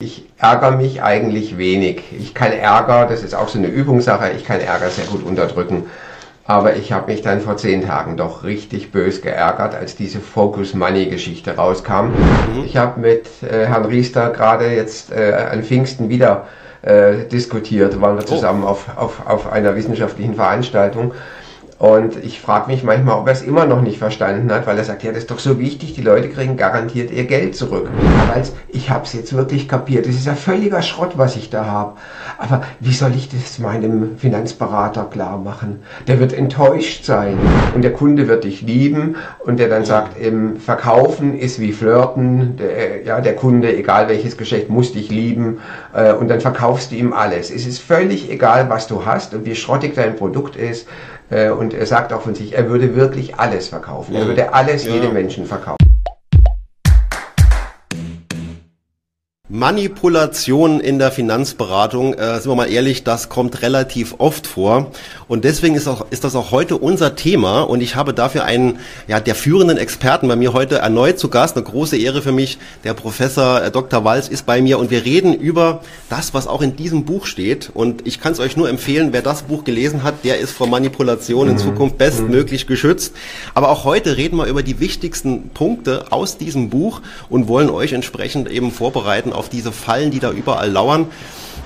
Ich ärgere mich eigentlich wenig. Ich kann Ärger, das ist auch so eine Übungssache, ich kann Ärger sehr gut unterdrücken. Aber ich habe mich dann vor zehn Tagen doch richtig bös geärgert, als diese Focus Money Geschichte rauskam. Mhm. Ich habe mit äh, Herrn Riester gerade jetzt äh, an Pfingsten wieder äh, diskutiert, waren wir oh. zusammen oh. auf, auf, auf einer wissenschaftlichen Veranstaltung. Und ich frage mich manchmal, ob er es immer noch nicht verstanden hat, weil er sagt, ja, das ist doch so wichtig, die Leute kriegen garantiert ihr Geld zurück. Aber ich habe es jetzt wirklich kapiert, das ist ja völliger Schrott, was ich da habe. Aber wie soll ich das meinem Finanzberater klar machen? Der wird enttäuscht sein und der Kunde wird dich lieben und der dann sagt, im Verkaufen ist wie Flirten, der, ja, der Kunde, egal welches Geschäft, muss dich lieben äh, und dann verkaufst du ihm alles. Es ist völlig egal, was du hast und wie schrottig dein Produkt ist äh, und er sagt auch von sich, er würde wirklich alles verkaufen. Er würde alles ja. jedem Menschen verkaufen. Manipulation in der Finanzberatung, äh, sind wir mal ehrlich, das kommt relativ oft vor. Und deswegen ist, auch, ist das auch heute unser Thema. Und ich habe dafür einen ja, der führenden Experten bei mir heute erneut zu Gast. Eine große Ehre für mich. Der Professor äh, Dr. Walz ist bei mir und wir reden über das, was auch in diesem Buch steht. Und ich kann es euch nur empfehlen, wer das Buch gelesen hat, der ist vor Manipulation mhm. in Zukunft bestmöglich mhm. geschützt. Aber auch heute reden wir über die wichtigsten Punkte aus diesem Buch und wollen euch entsprechend eben vorbereiten auf diese Fallen, die da überall lauern.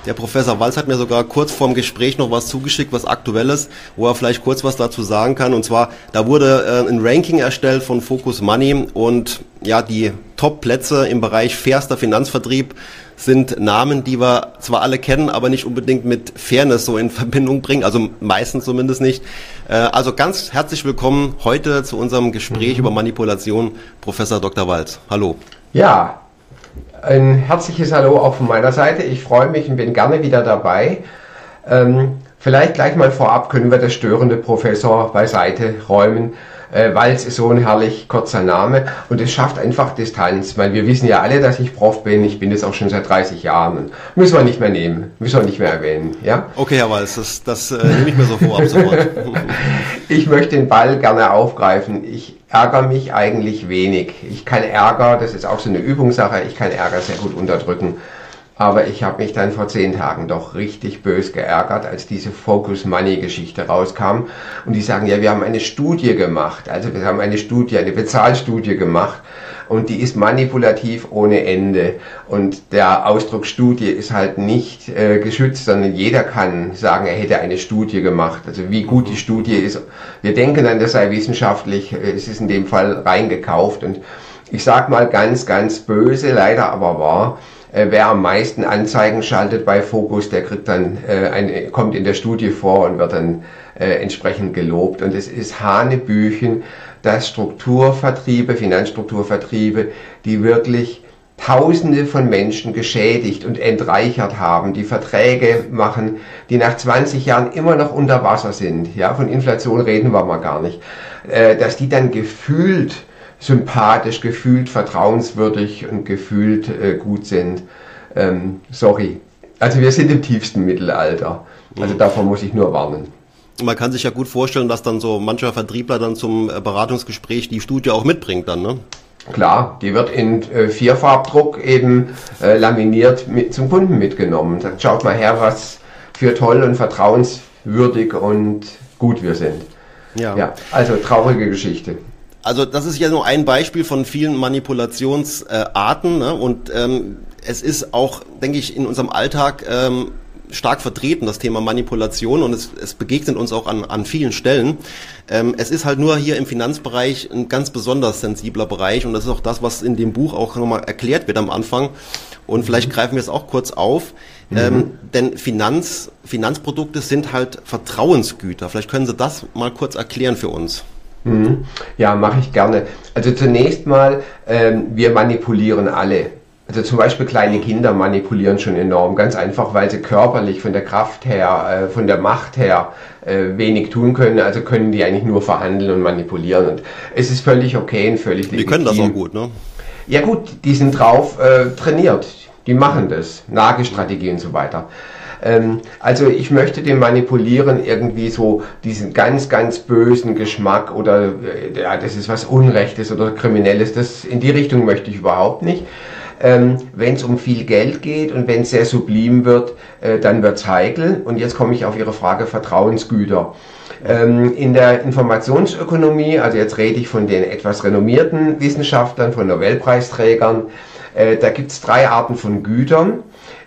Der Professor Walz hat mir sogar kurz vorm Gespräch noch was zugeschickt, was aktuelles, wo er vielleicht kurz was dazu sagen kann. Und zwar, da wurde äh, ein Ranking erstellt von Focus Money und ja, die Top-Plätze im Bereich fairster Finanzvertrieb sind Namen, die wir zwar alle kennen, aber nicht unbedingt mit Fairness so in Verbindung bringen, also meistens zumindest nicht. Äh, also ganz herzlich willkommen heute zu unserem Gespräch mhm. über Manipulation, Professor Dr. Walz. Hallo. Ja, ein herzliches Hallo auch von meiner Seite. Ich freue mich und bin gerne wieder dabei. Ähm, vielleicht gleich mal vorab können wir das störende Professor beiseite räumen. Äh, Walz ist so ein herrlich kurzer Name und es schafft einfach Distanz, weil wir wissen ja alle, dass ich Prof bin. Ich bin jetzt auch schon seit 30 Jahren. Müssen wir nicht mehr nehmen, müssen wir nicht mehr erwähnen. Ja? Okay, Herr Walz, das, das äh, nehme ich mir so vor ab sofort. ich möchte den Ball gerne aufgreifen. Ich ärgere mich eigentlich wenig. Ich kann Ärger, das ist auch so eine Übungssache, ich kann Ärger sehr gut unterdrücken. Aber ich habe mich dann vor zehn Tagen doch richtig bös geärgert, als diese Focus Money Geschichte rauskam. Und die sagen, ja, wir haben eine Studie gemacht. Also wir haben eine Studie, eine Bezahlstudie gemacht. Und die ist manipulativ ohne Ende. Und der Ausdruck Studie ist halt nicht äh, geschützt, sondern jeder kann sagen, er hätte eine Studie gemacht. Also wie gut die Studie ist. Wir denken dann, das sei wissenschaftlich. Es ist in dem Fall reingekauft. Und ich sag mal ganz, ganz böse, leider aber wahr äh, wer am meisten Anzeigen schaltet bei Focus, der kriegt dann äh, ein, kommt in der Studie vor und wird dann äh, entsprechend gelobt. Und es ist Hanebüchen, dass Strukturvertriebe, Finanzstrukturvertriebe, die wirklich Tausende von Menschen geschädigt und entreichert haben, die Verträge machen, die nach 20 Jahren immer noch unter Wasser sind. Ja, von Inflation reden wir mal gar nicht. Äh, dass die dann gefühlt sympathisch, gefühlt vertrauenswürdig und gefühlt äh, gut sind. Ähm, sorry. Also wir sind im tiefsten Mittelalter. Also mhm. davor muss ich nur warnen. Man kann sich ja gut vorstellen, dass dann so mancher Vertriebler dann zum äh, Beratungsgespräch die Studie auch mitbringt dann, ne? Klar, die wird in äh, Vierfarbdruck eben äh, laminiert mit, zum Kunden mitgenommen. Sagt, schaut mal her, was für toll und vertrauenswürdig und gut wir sind. Ja. ja also traurige Geschichte. Also das ist ja nur ein Beispiel von vielen Manipulationsarten äh, ne? und ähm, es ist auch, denke ich, in unserem Alltag ähm, stark vertreten, das Thema Manipulation und es, es begegnet uns auch an, an vielen Stellen. Ähm, es ist halt nur hier im Finanzbereich ein ganz besonders sensibler Bereich und das ist auch das, was in dem Buch auch nochmal erklärt wird am Anfang. Und vielleicht mhm. greifen wir es auch kurz auf. Mhm. Ähm, denn Finanz, Finanzprodukte sind halt Vertrauensgüter. Vielleicht können Sie das mal kurz erklären für uns. Mhm. Ja, mache ich gerne. Also zunächst mal, ähm, wir manipulieren alle. Also zum Beispiel kleine Kinder manipulieren schon enorm, ganz einfach, weil sie körperlich von der Kraft her, äh, von der Macht her äh, wenig tun können. Also können die eigentlich nur verhandeln und manipulieren. Und es ist völlig okay und völlig legitim. Die können das auch gut, ne? Ja gut, die sind drauf äh, trainiert. Die machen das. Nagestrategie und so weiter. Ähm, also ich möchte dem Manipulieren irgendwie so diesen ganz, ganz bösen Geschmack oder äh, ja, das ist was Unrechtes oder Kriminelles, das in die Richtung möchte ich überhaupt nicht. Ähm, wenn es um viel Geld geht und wenn es sehr sublim wird, äh, dann wird es heikel. Und jetzt komme ich auf Ihre Frage Vertrauensgüter. Ähm, in der Informationsökonomie, also jetzt rede ich von den etwas renommierten Wissenschaftlern, von Nobelpreisträgern, äh, da gibt es drei Arten von Gütern,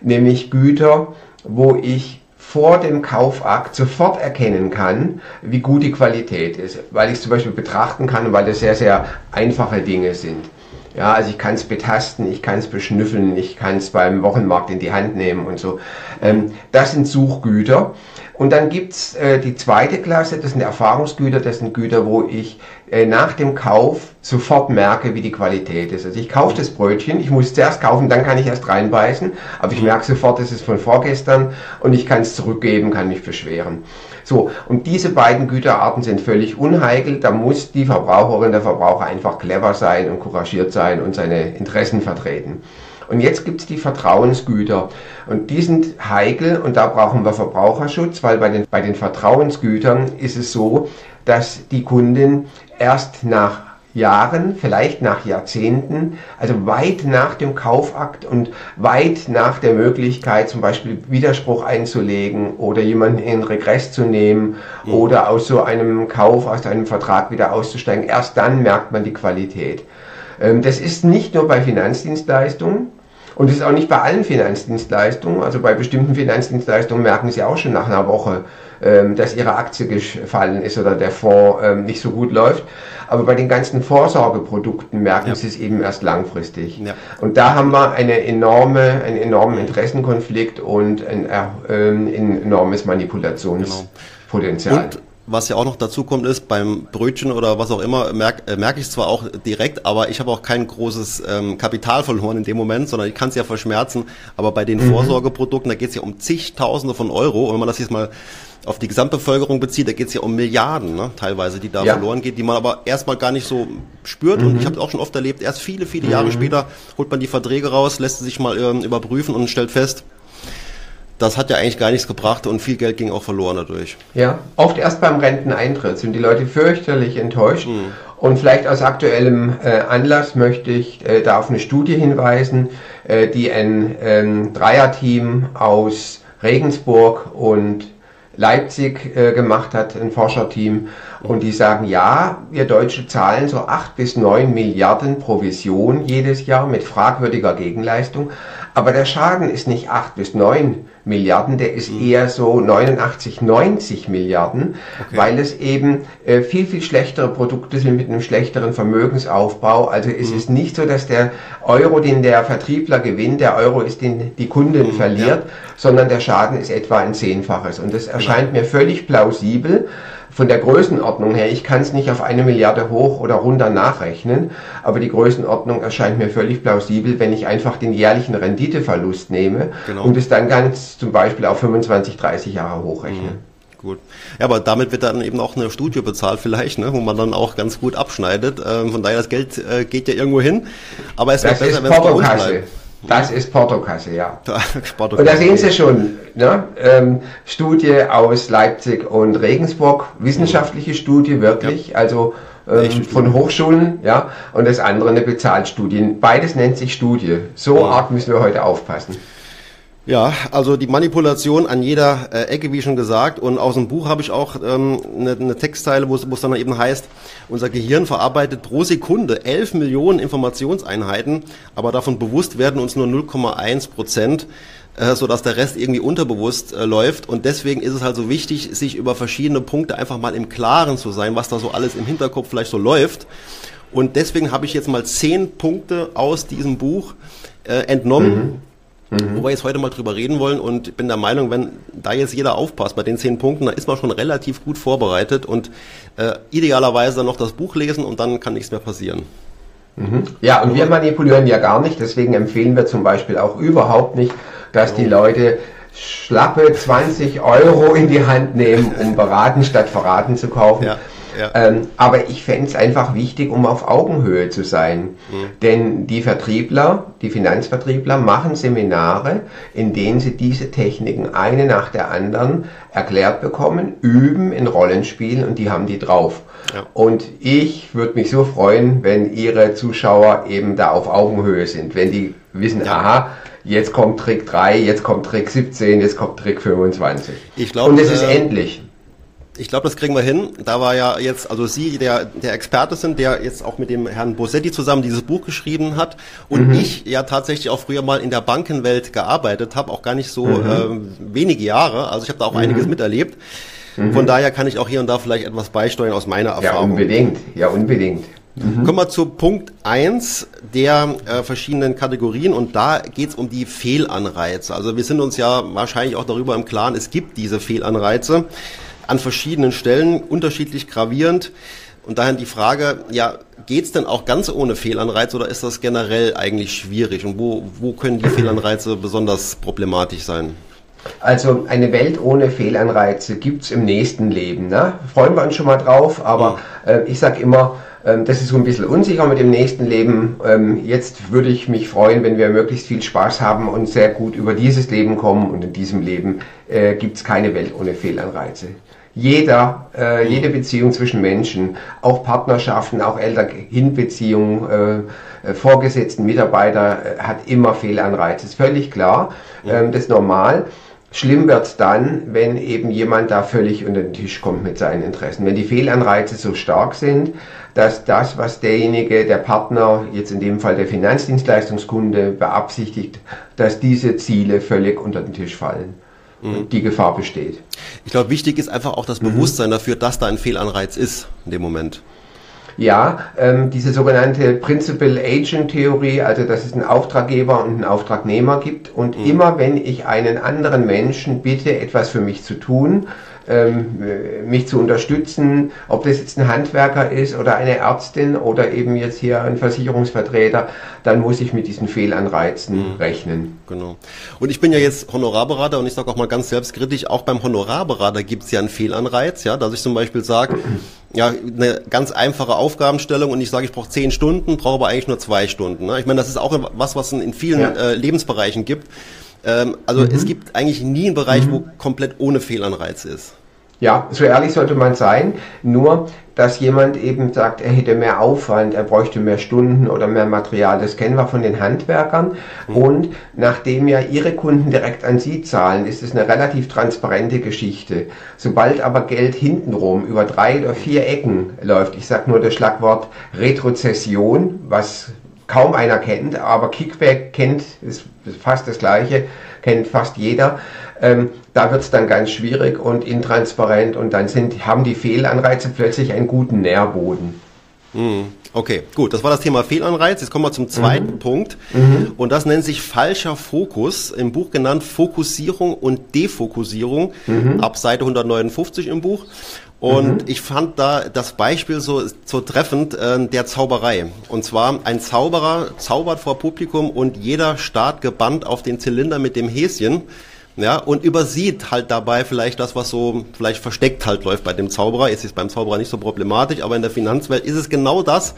nämlich Güter, wo ich vor dem Kaufakt sofort erkennen kann, wie gut die Qualität ist, weil ich es zum Beispiel betrachten kann, weil das sehr, sehr einfache Dinge sind. Ja, also ich kann es betasten, ich kann es beschnüffeln, ich kann es beim Wochenmarkt in die Hand nehmen und so. Ähm, das sind Suchgüter. Und dann gibt's äh, die zweite Klasse, das sind Erfahrungsgüter, das sind Güter, wo ich äh, nach dem Kauf sofort merke, wie die Qualität ist. Also ich kaufe das Brötchen, ich muss es zuerst kaufen, dann kann ich erst reinbeißen, aber ich merke sofort, es ist von vorgestern und ich kann es zurückgeben, kann mich beschweren. So, und diese beiden Güterarten sind völlig unheikel, da muss die Verbraucherin, der Verbraucher einfach clever sein und couragiert sein und seine Interessen vertreten. Und jetzt gibt es die Vertrauensgüter. Und die sind heikel und da brauchen wir Verbraucherschutz, weil bei den, bei den Vertrauensgütern ist es so, dass die Kunden erst nach Jahren, vielleicht nach Jahrzehnten, also weit nach dem Kaufakt und weit nach der Möglichkeit, zum Beispiel Widerspruch einzulegen oder jemanden in Regress zu nehmen mhm. oder aus so einem Kauf, aus einem Vertrag wieder auszusteigen, erst dann merkt man die Qualität. Ähm, das ist nicht nur bei Finanzdienstleistungen, und es ist auch nicht bei allen Finanzdienstleistungen. Also bei bestimmten Finanzdienstleistungen merken Sie auch schon nach einer Woche, ähm, dass Ihre Aktie gefallen ist oder der Fonds ähm, nicht so gut läuft. Aber bei den ganzen Vorsorgeprodukten merken ja. Sie es eben erst langfristig. Ja. Und da haben wir eine enorme, einen enormen Interessenkonflikt und ein, äh, ein enormes Manipulationspotenzial. Und was ja auch noch dazu kommt, ist beim Brötchen oder was auch immer, merke äh, merk ich zwar auch direkt, aber ich habe auch kein großes ähm, Kapital verloren in dem Moment, sondern ich kann es ja verschmerzen. Aber bei den mhm. Vorsorgeprodukten, da geht es ja um zigtausende von Euro. Und wenn man das jetzt mal auf die Gesamtbevölkerung bezieht, da geht es ja um Milliarden, ne, teilweise, die da ja. verloren geht, die man aber erstmal gar nicht so spürt. Mhm. Und ich habe auch schon oft erlebt, erst viele, viele Jahre mhm. später holt man die Verträge raus, lässt sie sich mal ähm, überprüfen und stellt fest, das hat ja eigentlich gar nichts gebracht und viel Geld ging auch verloren dadurch. Ja, oft erst beim Renteneintritt sind die Leute fürchterlich enttäuscht. Mhm. Und vielleicht aus aktuellem äh, Anlass möchte ich äh, da auf eine Studie hinweisen, äh, die ein ähm, Dreierteam aus Regensburg und Leipzig äh, gemacht hat, ein Forscherteam. Und die sagen, ja, wir Deutsche zahlen so acht bis neun Milliarden Provision jedes Jahr mit fragwürdiger Gegenleistung. Aber der Schaden ist nicht acht bis neun Milliarden, der ist mhm. eher so 89, 90 Milliarden, okay. weil es eben äh, viel, viel schlechtere Produkte sind mit einem schlechteren Vermögensaufbau. Also es mhm. ist nicht so, dass der Euro, den der Vertriebler gewinnt, der Euro ist, den die Kunden mhm, verliert, ja. sondern der Schaden ist etwa ein Zehnfaches. Und das genau. erscheint mir völlig plausibel von der Größenordnung her, ich kann es nicht auf eine Milliarde hoch oder runter nachrechnen, aber die Größenordnung erscheint mir völlig plausibel, wenn ich einfach den jährlichen Renditeverlust nehme genau. und es dann ganz zum Beispiel auf 25, 30 Jahre hochrechne. Mhm. Gut. Ja, aber damit wird dann eben auch eine Studie bezahlt vielleicht, ne, wo man dann auch ganz gut abschneidet. Ähm, von daher, das Geld äh, geht ja irgendwo hin. Aber es wäre besser, wenn es bei uns bleibt. Das ist Portokasse, ja. Portokasse. Und da sehen Sie schon, ne? ähm, Studie aus Leipzig und Regensburg, wissenschaftliche Studie, wirklich, ja. also ähm, von Hochschulen, ja, und das andere eine Bezahlstudie. Beides nennt sich Studie. So ja. arg müssen wir heute aufpassen. Ja, also die Manipulation an jeder äh, Ecke, wie schon gesagt. Und aus dem Buch habe ich auch ähm, eine, eine Textzeile, wo es dann eben heißt, unser Gehirn verarbeitet pro Sekunde 11 Millionen Informationseinheiten, aber davon bewusst werden uns nur 0,1 Prozent, äh, sodass der Rest irgendwie unterbewusst äh, läuft. Und deswegen ist es halt so wichtig, sich über verschiedene Punkte einfach mal im Klaren zu sein, was da so alles im Hinterkopf vielleicht so läuft. Und deswegen habe ich jetzt mal zehn Punkte aus diesem Buch äh, entnommen. Mhm Mhm. Wo wir jetzt heute mal drüber reden wollen und bin der Meinung, wenn da jetzt jeder aufpasst bei den zehn Punkten, dann ist man schon relativ gut vorbereitet und äh, idealerweise dann noch das Buch lesen und dann kann nichts mehr passieren. Mhm. Ja, und wir manipulieren ja gar nicht, deswegen empfehlen wir zum Beispiel auch überhaupt nicht, dass die Leute schlappe 20 Euro in die Hand nehmen, um beraten statt verraten zu kaufen. Ja. Ja. Ähm, aber ich fände es einfach wichtig, um auf Augenhöhe zu sein. Mhm. Denn die Vertriebler, die Finanzvertriebler machen Seminare, in denen sie diese Techniken eine nach der anderen erklärt bekommen, üben in Rollenspielen und die haben die drauf. Ja. Und ich würde mich so freuen, wenn Ihre Zuschauer eben da auf Augenhöhe sind, wenn die wissen, ja. aha, jetzt kommt Trick 3, jetzt kommt Trick 17, jetzt kommt Trick 25. Ich glaub, Und es ist äh, endlich. Ich glaube, das kriegen wir hin. Da war ja jetzt, also Sie, der, der Experte sind, der jetzt auch mit dem Herrn Bosetti zusammen dieses Buch geschrieben hat und mhm. ich ja tatsächlich auch früher mal in der Bankenwelt gearbeitet habe, auch gar nicht so mhm. äh, wenige Jahre. Also ich habe da auch mhm. einiges miterlebt. Mhm. Von daher kann ich auch hier und da vielleicht etwas beisteuern aus meiner Erfahrung. Ja, unbedingt. Ja, unbedingt. Mhm. Kommen wir zu Punkt eins der äh, verschiedenen Kategorien und da geht es um die Fehlanreize. Also wir sind uns ja wahrscheinlich auch darüber im Klaren, es gibt diese Fehlanreize an verschiedenen Stellen, unterschiedlich gravierend. Und daher die Frage, ja, geht's denn auch ganz ohne Fehlanreiz oder ist das generell eigentlich schwierig? Und wo, wo können die Fehlanreize besonders problematisch sein? Also eine Welt ohne Fehlanreize gibt's im nächsten Leben. Ne? Freuen wir uns schon mal drauf, aber mhm. äh, ich sage immer, äh, das ist so ein bisschen unsicher mit dem nächsten Leben. Ähm, jetzt würde ich mich freuen, wenn wir möglichst viel Spaß haben und sehr gut über dieses Leben kommen. Und in diesem Leben äh, gibt's keine Welt ohne Fehlanreize jeder, äh, jede Beziehung zwischen Menschen, auch Partnerschaften, auch Eltern-Kind-Beziehungen, äh, Vorgesetzten, Mitarbeiter, äh, hat immer Fehlanreize. Ist völlig klar, ähm, das ist normal. Schlimm wird dann, wenn eben jemand da völlig unter den Tisch kommt mit seinen Interessen. Wenn die Fehlanreize so stark sind, dass das, was derjenige, der Partner, jetzt in dem Fall der Finanzdienstleistungskunde, beabsichtigt, dass diese Ziele völlig unter den Tisch fallen mhm. die Gefahr besteht. Ich glaube, wichtig ist einfach auch das mhm. Bewusstsein dafür, dass da ein Fehlanreiz ist in dem Moment. Ja, ähm, diese sogenannte Principal Agent Theorie, also dass es einen Auftraggeber und einen Auftragnehmer gibt. Und mhm. immer wenn ich einen anderen Menschen bitte, etwas für mich zu tun, ähm, mich zu unterstützen, ob das jetzt ein Handwerker ist oder eine Ärztin oder eben jetzt hier ein Versicherungsvertreter, dann muss ich mit diesen Fehlanreizen mhm. rechnen. Genau. Und ich bin ja jetzt Honorarberater und ich sage auch mal ganz selbstkritisch, auch beim Honorarberater gibt es ja einen Fehlanreiz, ja, dass ich zum Beispiel sage, ja, eine ganz einfache Aufgabenstellung und ich sage, ich brauche zehn Stunden, brauche aber eigentlich nur zwei Stunden. Ne? Ich meine, das ist auch was, was es in vielen ja. äh, Lebensbereichen gibt. Ähm, also mhm. es gibt eigentlich nie einen Bereich, mhm. wo komplett ohne Fehlanreiz ist. Ja, so ehrlich sollte man sein. Nur, dass jemand eben sagt, er hätte mehr Aufwand, er bräuchte mehr Stunden oder mehr Material. Das kennen wir von den Handwerkern. Mhm. Und nachdem ja Ihre Kunden direkt an Sie zahlen, ist es eine relativ transparente Geschichte. Sobald aber Geld hintenrum über drei oder vier Ecken läuft, ich sage nur das Schlagwort Retrozession, was kaum einer kennt, aber Kickback kennt, ist fast das gleiche, kennt fast jeder. Ähm, da wird es dann ganz schwierig und intransparent und dann sind, haben die Fehlanreize plötzlich einen guten Nährboden. Hm, okay, gut, das war das Thema Fehlanreiz. Jetzt kommen wir zum zweiten mhm. Punkt. Mhm. Und das nennt sich falscher Fokus, im Buch genannt Fokussierung und Defokussierung, mhm. ab Seite 159 im Buch. Und mhm. ich fand da das Beispiel so, so treffend äh, der Zauberei. Und zwar ein Zauberer zaubert vor Publikum und jeder starrt gebannt auf den Zylinder mit dem Häschen. Ja, und übersieht halt dabei vielleicht das, was so vielleicht versteckt halt läuft bei dem Zauberer. Jetzt ist es beim Zauberer nicht so problematisch, aber in der Finanzwelt ist es genau das,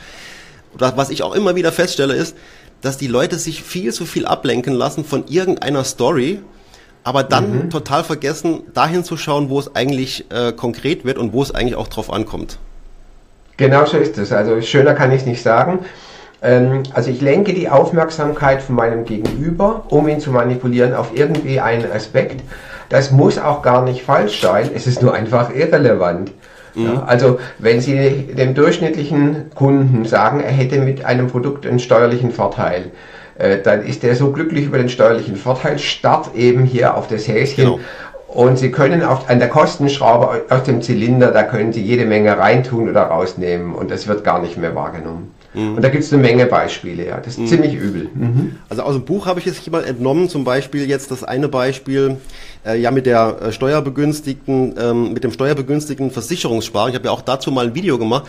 was ich auch immer wieder feststelle, ist, dass die Leute sich viel zu viel ablenken lassen von irgendeiner Story, aber dann mhm. total vergessen, dahin zu schauen, wo es eigentlich äh, konkret wird und wo es eigentlich auch drauf ankommt. Genau so ist es. Also schöner kann ich nicht sagen. Ähm, also ich lenke die Aufmerksamkeit von meinem Gegenüber, um ihn zu manipulieren, auf irgendwie einen Aspekt. Das muss auch gar nicht falsch sein, es ist nur einfach irrelevant. Mhm. Ja, also wenn Sie dem durchschnittlichen Kunden sagen, er hätte mit einem Produkt einen steuerlichen Vorteil, äh, dann ist er so glücklich über den steuerlichen Vorteil, starrt eben hier auf das Häschen genau. Und Sie können auf, an der Kostenschraube aus demZylinder, da können Sie jede Menge reintun oder rausnehmen und das wird gar nicht mehr wahrgenommen. Mhm. Und da gibt es eine Menge Beispiele, ja. Das ist mhm. ziemlich übel. Mhm. Also aus dem Buch habe ich jetzt hier mal entnommen, zum Beispiel jetzt das eine Beispiel, äh, ja mit der äh, steuerbegünstigten, ähm, mit dem steuerbegünstigten Versicherungssparen. Ich habe ja auch dazu mal ein Video gemacht,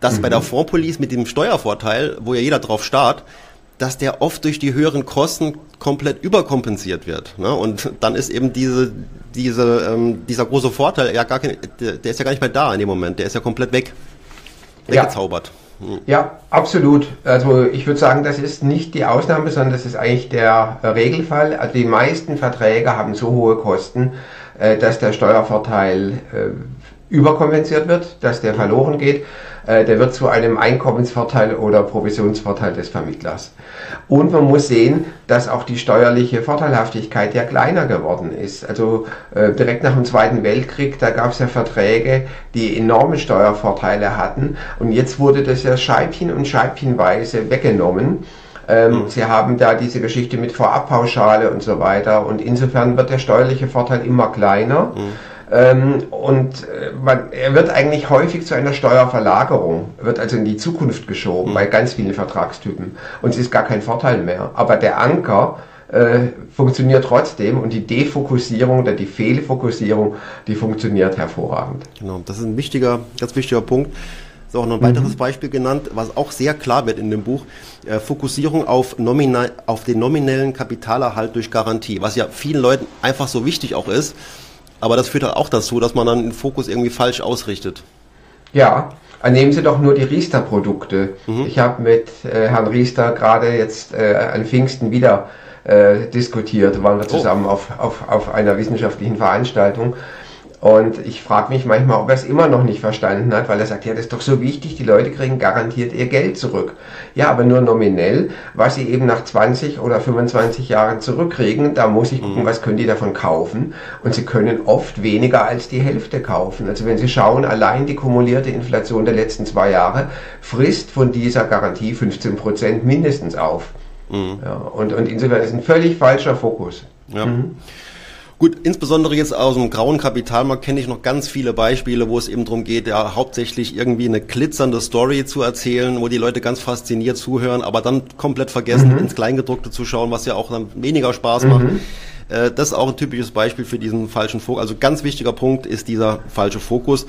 dass bei der mhm. Fondspolice mit dem Steuervorteil, wo ja jeder drauf starrt, dass der oft durch die höheren Kosten komplett überkompensiert wird. Ne? Und dann ist eben diese, diese, ähm, dieser große Vorteil, ja gar kein, der, der, ist ja gar nicht mehr da in dem Moment, der ist ja komplett weg, weggezaubert. Ja. Ja absolut. Also ich würde sagen, das ist nicht die Ausnahme, sondern das ist eigentlich der Regelfall. Also die meisten Verträge haben so hohe Kosten, äh, dass der Steuervorteil äh, überkompensiert wird, dass der verloren geht. Äh, der wird zu einem Einkommensvorteil oder Provisionsvorteil des Vermittlers. Und man muss sehen, dass auch die steuerliche Vorteilhaftigkeit ja kleiner geworden ist. Also äh, direkt nach dem Zweiten Weltkrieg, da gab es ja Verträge, die enorme Steuervorteile hatten. Und jetzt wurde das ja Scheibchen und Scheibchenweise weggenommen. Ähm, mhm. Sie haben da diese Geschichte mit Vorabpauschale und so weiter. Und insofern wird der steuerliche Vorteil immer kleiner. Mhm. Ähm, und äh, man, er wird eigentlich häufig zu einer Steuerverlagerung, wird also in die Zukunft geschoben mhm. bei ganz vielen Vertragstypen. Und es ist gar kein Vorteil mehr. Aber der Anker äh, funktioniert trotzdem und die Defokussierung oder die Fehlfokussierung, die funktioniert hervorragend. Genau, das ist ein wichtiger, ganz wichtiger Punkt. Ist auch noch ein weiteres mhm. Beispiel genannt, was auch sehr klar wird in dem Buch. Äh, Fokussierung auf, nominal, auf den nominellen Kapitalerhalt durch Garantie, was ja vielen Leuten einfach so wichtig auch ist. Aber das führt halt auch dazu, dass man dann den Fokus irgendwie falsch ausrichtet. Ja, nehmen Sie doch nur die Riester-Produkte. Mhm. Ich habe mit äh, Herrn Riester gerade jetzt äh, an Pfingsten wieder äh, diskutiert, waren wir oh. zusammen oh. auf, auf, auf einer wissenschaftlichen Veranstaltung. Und ich frage mich manchmal, ob er es immer noch nicht verstanden hat, weil er sagt, ja, das ist doch so wichtig, die Leute kriegen garantiert ihr Geld zurück. Ja, aber nur nominell, was sie eben nach 20 oder 25 Jahren zurückkriegen, da muss ich gucken, mhm. was können die davon kaufen. Und sie können oft weniger als die Hälfte kaufen. Also wenn Sie schauen, allein die kumulierte Inflation der letzten zwei Jahre frisst von dieser Garantie 15 Prozent mindestens auf. Mhm. Ja, und, und insofern ist ein völlig falscher Fokus. Ja. Mhm. Gut, insbesondere jetzt aus dem grauen Kapitalmarkt kenne ich noch ganz viele Beispiele, wo es eben darum geht, ja hauptsächlich irgendwie eine glitzernde Story zu erzählen, wo die Leute ganz fasziniert zuhören, aber dann komplett vergessen, mhm. ins Kleingedruckte zu schauen, was ja auch dann weniger Spaß macht. Mhm. Äh, das ist auch ein typisches Beispiel für diesen falschen Fokus. Also ganz wichtiger Punkt ist dieser falsche Fokus.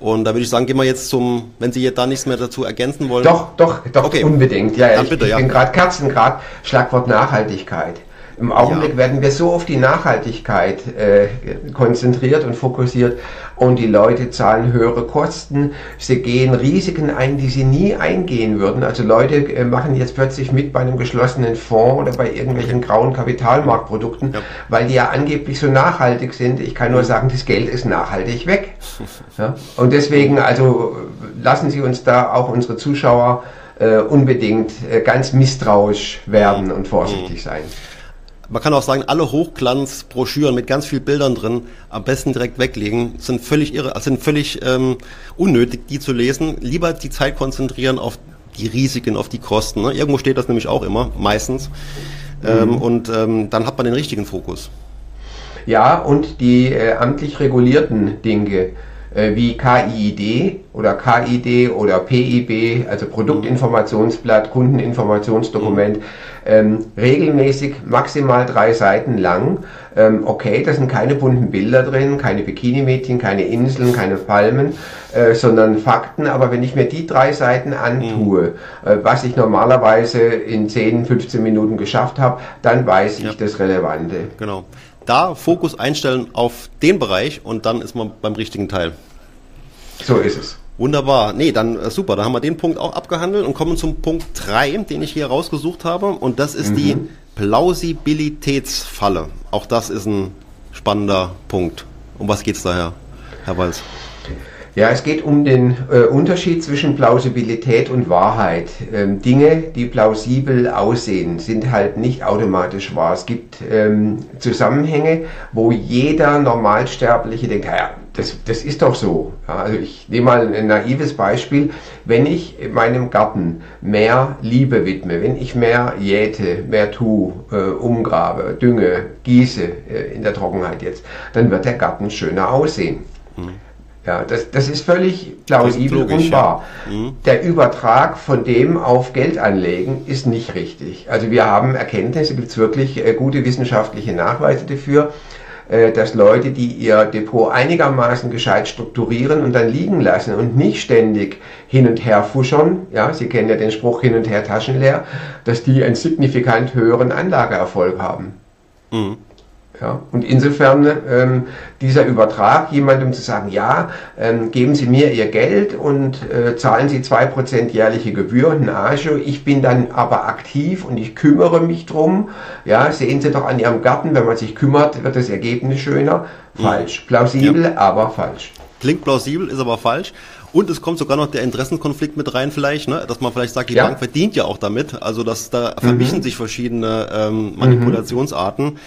Und da würde ich sagen, gehen wir jetzt zum, wenn Sie jetzt da nichts mehr dazu ergänzen wollen. Doch, doch, doch, okay. unbedingt. Ja, Dann ich, bitte, ich ja. bin gerade Kerzengrad, Schlagwort Nachhaltigkeit. Im Augenblick ja. werden wir so auf die Nachhaltigkeit äh, konzentriert und fokussiert und die Leute zahlen höhere Kosten. Sie gehen Risiken ein, die sie nie eingehen würden. Also Leute äh, machen jetzt plötzlich mit bei einem geschlossenen Fonds oder bei irgendwelchen grauen Kapitalmarktprodukten, ja. weil die ja angeblich so nachhaltig sind. Ich kann nur sagen, das Geld ist nachhaltig weg. Ja? Und deswegen, also lassen Sie uns da auch unsere Zuschauer äh, unbedingt äh, ganz misstrauisch werden und vorsichtig sein. Man kann auch sagen, alle Hochglanzbroschüren mit ganz vielen Bildern drin am besten direkt weglegen, sind völlig irre, sind völlig ähm, unnötig, die zu lesen. Lieber die Zeit konzentrieren auf die Risiken, auf die Kosten. Ne? Irgendwo steht das nämlich auch immer, meistens. Ähm, mhm. Ähm, und ähm, dann hat man den richtigen Fokus. Ja, und die äh, amtlich regulierten Dinge äh, wie KIID oder KID oder PIB, also Produktinformationsblatt, Kundeninformationsdokument, ähm, regelmäßig maximal drei Seiten lang. Ähm, okay, da sind keine bunten Bilder drin, keine Bikini-Mädchen, keine Inseln, keine Palmen, äh, sondern Fakten. Aber wenn ich mir die drei Seiten antue, mhm. äh, was ich normalerweise in 10, 15 Minuten geschafft habe, dann weiß ich ja. das Relevante. Genau da Fokus einstellen auf den Bereich und dann ist man beim richtigen Teil. So ist es. Wunderbar. Nee, dann äh, super. Dann haben wir den Punkt auch abgehandelt und kommen zum Punkt 3, den ich hier rausgesucht habe. Und das ist mhm. die Plausibilitätsfalle. Auch das ist ein spannender Punkt. Um was geht es daher, Herr Walz? Ja, es geht um den äh, Unterschied zwischen Plausibilität und Wahrheit. Ähm, Dinge, die plausibel aussehen, sind halt nicht automatisch wahr. Es gibt ähm, Zusammenhänge, wo jeder Normalsterbliche denkt, ja, das, das ist doch so. Ja, also ich nehme mal ein naives Beispiel. Wenn ich in meinem Garten mehr Liebe widme, wenn ich mehr jäte, mehr tue, äh, umgrabe, dünge, gieße äh, in der Trockenheit jetzt, dann wird der Garten schöner aussehen. Mhm. Ja, das, das ist völlig plausibel logisch, und wahr. Ja. Mhm. Der Übertrag von dem auf Geld anlegen ist nicht richtig. Also wir haben Erkenntnisse, gibt es wirklich äh, gute wissenschaftliche Nachweise dafür, äh, dass Leute, die ihr Depot einigermaßen gescheit strukturieren und dann liegen lassen und nicht ständig hin und her fuschern, ja, Sie kennen ja den Spruch hin und her taschenleer, dass die einen signifikant höheren Anlageerfolg haben. Mhm. Ja, und insofern ähm, dieser Übertrag, jemandem zu sagen, ja, ähm, geben Sie mir Ihr Geld und äh, zahlen Sie zwei Prozent jährliche Gebühr, Nage, ich bin dann aber aktiv und ich kümmere mich drum. Ja, sehen Sie doch an Ihrem Garten, wenn man sich kümmert, wird das Ergebnis schöner. Falsch. Plausibel, ja. aber falsch. Klingt plausibel, ist aber falsch. Und es kommt sogar noch der Interessenkonflikt mit rein vielleicht, ne? dass man vielleicht sagt, die ja. Bank verdient ja auch damit. Also dass da vermischen mhm. sich verschiedene ähm, Manipulationsarten. Mhm.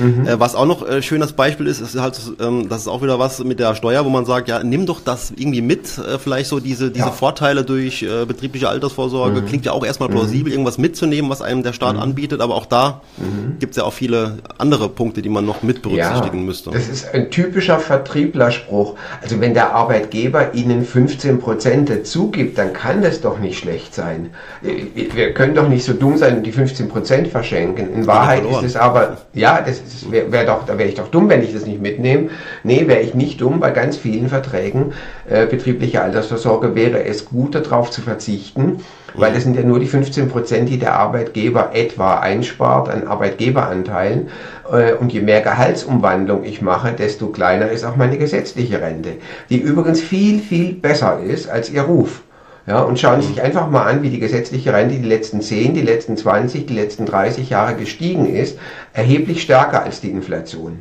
Mhm. Äh, was auch noch äh, schönes Beispiel ist, ist halt, ähm, das ist auch wieder was mit der Steuer, wo man sagt, ja, nimm doch das irgendwie mit, äh, vielleicht so diese, diese ja. Vorteile durch äh, betriebliche Altersvorsorge, mhm. klingt ja auch erstmal plausibel, mhm. irgendwas mitzunehmen, was einem der Staat mhm. anbietet, aber auch da mhm. gibt es ja auch viele andere Punkte, die man noch mit berücksichtigen ja, müsste. Das ist ein typischer Vertrieblerspruch. Also wenn der Arbeitgeber Ihnen 15 Prozent dazu gibt, dann kann das doch nicht schlecht sein. Äh, wir können doch nicht so dumm sein und die 15 Prozent verschenken. In Wahrheit ist es aber, ja, das das wäre wär doch, da wäre ich doch dumm, wenn ich das nicht mitnehme. Nee, wäre ich nicht dumm. Bei ganz vielen Verträgen äh, betriebliche Altersvorsorge wäre es gut, darauf zu verzichten, weil das sind ja nur die 15 Prozent, die der Arbeitgeber etwa einspart an Arbeitgeberanteilen. Äh, und je mehr Gehaltsumwandlung ich mache, desto kleiner ist auch meine gesetzliche Rente, die übrigens viel, viel besser ist als ihr Ruf. Ja, und schauen Sie sich einfach mal an, wie die gesetzliche Rente die letzten 10, die letzten 20, die letzten 30 Jahre gestiegen ist. Erheblich stärker als die Inflation.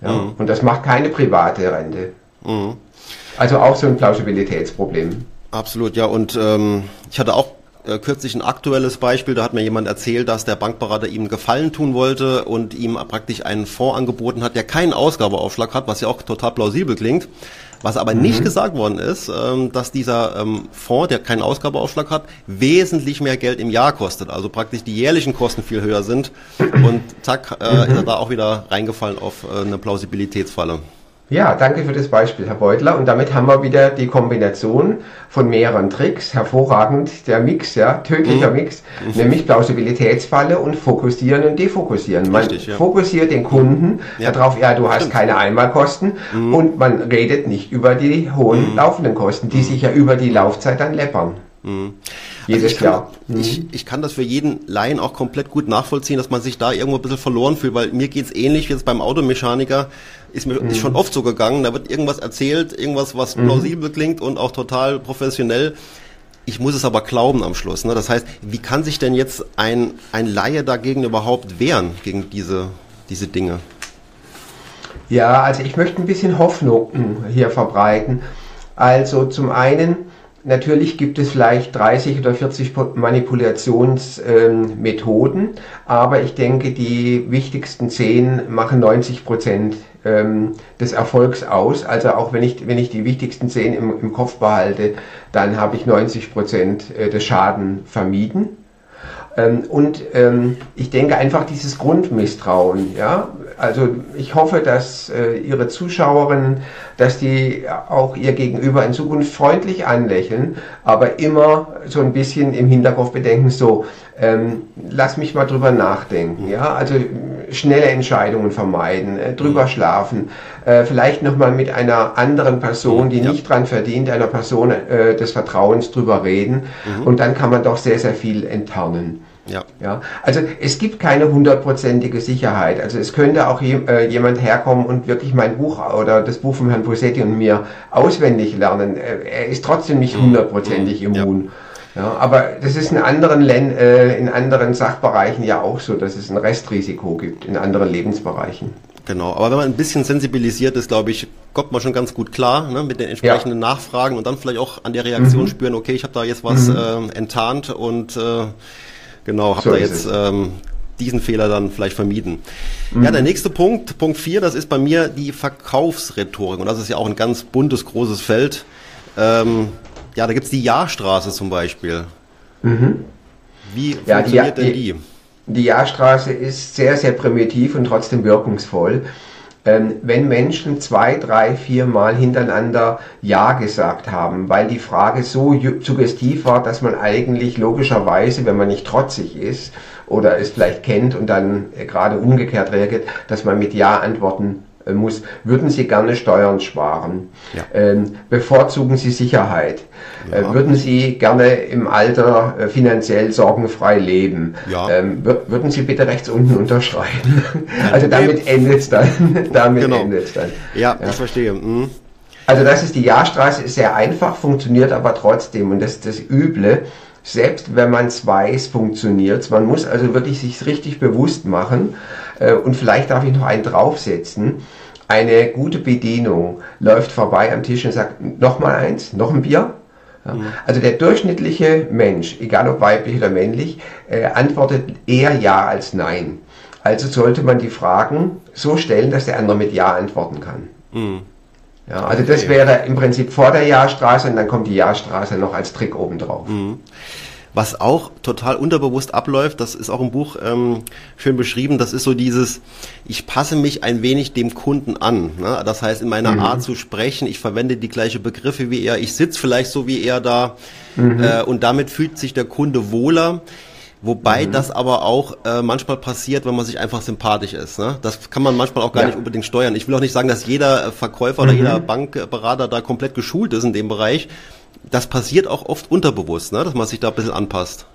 Ja, mhm. Und das macht keine private Rente. Mhm. Also auch so ein Plausibilitätsproblem. Absolut, ja. Und ähm, ich hatte auch äh, kürzlich ein aktuelles Beispiel, da hat mir jemand erzählt, dass der Bankberater ihm Gefallen tun wollte und ihm praktisch einen Fonds angeboten hat, der keinen Ausgabeaufschlag hat, was ja auch total plausibel klingt. Was aber mhm. nicht gesagt worden ist, ähm, dass dieser ähm, Fonds, der keinen Ausgabeaufschlag hat, wesentlich mehr Geld im Jahr kostet. Also praktisch die jährlichen Kosten viel höher sind. Und zack, äh, mhm. ist er da auch wieder reingefallen auf äh, eine Plausibilitätsfalle. Ja, danke für das Beispiel, Herr Beutler. Und damit haben wir wieder die Kombination von mehreren Tricks. Hervorragend der Mix, ja, tödlicher mhm. Mix, mhm. nämlich Plausibilitätsfalle und fokussieren und defokussieren. Man Richtig, ja. fokussiert den Kunden ja. darauf, ja, du hast Stimmt. keine Einmalkosten mhm. und man redet nicht über die hohen mhm. laufenden Kosten, die mhm. sich ja über die Laufzeit dann läppern. Mhm. Also ich. Kann, ich, mhm. ich kann das für jeden Laien auch komplett gut nachvollziehen, dass man sich da irgendwo ein bisschen verloren fühlt, weil mir geht's ähnlich wie jetzt beim Automechaniker. Ist mir mhm. ist schon oft so gegangen, da wird irgendwas erzählt, irgendwas, was mhm. plausibel klingt und auch total professionell. Ich muss es aber glauben am Schluss. Ne? Das heißt, wie kann sich denn jetzt ein, ein Laie dagegen überhaupt wehren, gegen diese, diese Dinge? Ja, also ich möchte ein bisschen Hoffnung hier verbreiten. Also zum einen, Natürlich gibt es vielleicht 30 oder 40 Manipulationsmethoden, aber ich denke, die wichtigsten 10 machen 90 Prozent ähm, des Erfolgs aus. Also auch wenn ich, wenn ich die wichtigsten 10 im, im Kopf behalte, dann habe ich 90 Prozent äh, des Schaden vermieden. Ähm, und ähm, ich denke einfach dieses Grundmisstrauen, ja. Also ich hoffe, dass äh, Ihre Zuschauerinnen, dass die auch ihr Gegenüber in Zukunft freundlich anlächeln, aber immer so ein bisschen im Hinterkopf bedenken, so, ähm, lass mich mal drüber nachdenken, ja. Also schnelle Entscheidungen vermeiden, äh, drüber mhm. schlafen, äh, vielleicht nochmal mit einer anderen Person, die ja. nicht dran verdient, einer Person äh, des Vertrauens drüber reden mhm. und dann kann man doch sehr, sehr viel enttarnen. Ja. ja. Also es gibt keine hundertprozentige Sicherheit. Also es könnte auch je, äh, jemand herkommen und wirklich mein Buch oder das Buch von Herrn Posetti und mir auswendig lernen. Äh, er ist trotzdem nicht mhm. hundertprozentig mhm. immun. Ja. Ja, aber das ist in anderen, Län äh, in anderen Sachbereichen ja auch so, dass es ein Restrisiko gibt, in anderen Lebensbereichen. Genau, aber wenn man ein bisschen sensibilisiert ist, glaube ich, kommt man schon ganz gut klar ne, mit den entsprechenden ja. Nachfragen und dann vielleicht auch an der Reaktion mhm. spüren, okay, ich habe da jetzt was mhm. äh, enttarnt und äh, genau, habe so da jetzt ähm, diesen Fehler dann vielleicht vermieden. Mhm. Ja, der nächste Punkt, Punkt 4, das ist bei mir die Verkaufsrhetorik und das ist ja auch ein ganz buntes, großes Feld. Ähm, ja, da gibt's die Jahrstraße zum Beispiel. Mhm. Wie ja, funktioniert die, denn die? Die Jahrstraße ist sehr, sehr primitiv und trotzdem wirkungsvoll. Ähm, wenn Menschen zwei, drei, vier Mal hintereinander Ja gesagt haben, weil die Frage so suggestiv war, dass man eigentlich logischerweise, wenn man nicht trotzig ist oder es vielleicht kennt und dann äh, gerade umgekehrt reagiert, dass man mit Ja-Antworten äh, muss, würden Sie gerne Steuern sparen? Ja. Ähm, bevorzugen Sie Sicherheit? Ja. Äh, würden Sie gerne im Alter äh, finanziell sorgenfrei leben? Ja. Ähm, würden Sie bitte rechts unten unterschreiben? also damit endet es dann. damit genau. endet dann. Ja, ja, ich verstehe. Mhm. Also das ist die Jahrstraße, ist sehr einfach, funktioniert aber trotzdem. Und das ist das Üble, selbst wenn man es weiß, funktioniert Man muss also wirklich sich richtig bewusst machen. Äh, und vielleicht darf ich noch einen draufsetzen. Eine gute Bedienung läuft vorbei am Tisch und sagt, noch mal eins, noch ein Bier. Ja. Mhm. Also der durchschnittliche Mensch, egal ob weiblich oder männlich, äh, antwortet eher Ja als Nein. Also sollte man die Fragen so stellen, dass der andere mit Ja antworten kann. Mhm. Ja, also das wäre im Prinzip vor der Jahrstraße und dann kommt die Jahrstraße noch als Trick obendrauf. Mhm. Was auch total unterbewusst abläuft, das ist auch im Buch ähm, schön beschrieben, das ist so dieses, ich passe mich ein wenig dem Kunden an. Ne? Das heißt, in meiner mhm. Art zu sprechen, ich verwende die gleiche Begriffe wie er, ich sitze vielleicht so wie er da mhm. äh, und damit fühlt sich der Kunde wohler. Wobei mhm. das aber auch äh, manchmal passiert, wenn man sich einfach sympathisch ist. Ne? Das kann man manchmal auch gar ja. nicht unbedingt steuern. Ich will auch nicht sagen, dass jeder Verkäufer mhm. oder jeder Bankberater da komplett geschult ist in dem Bereich. Das passiert auch oft unterbewusst, ne? dass man sich da ein bisschen anpasst.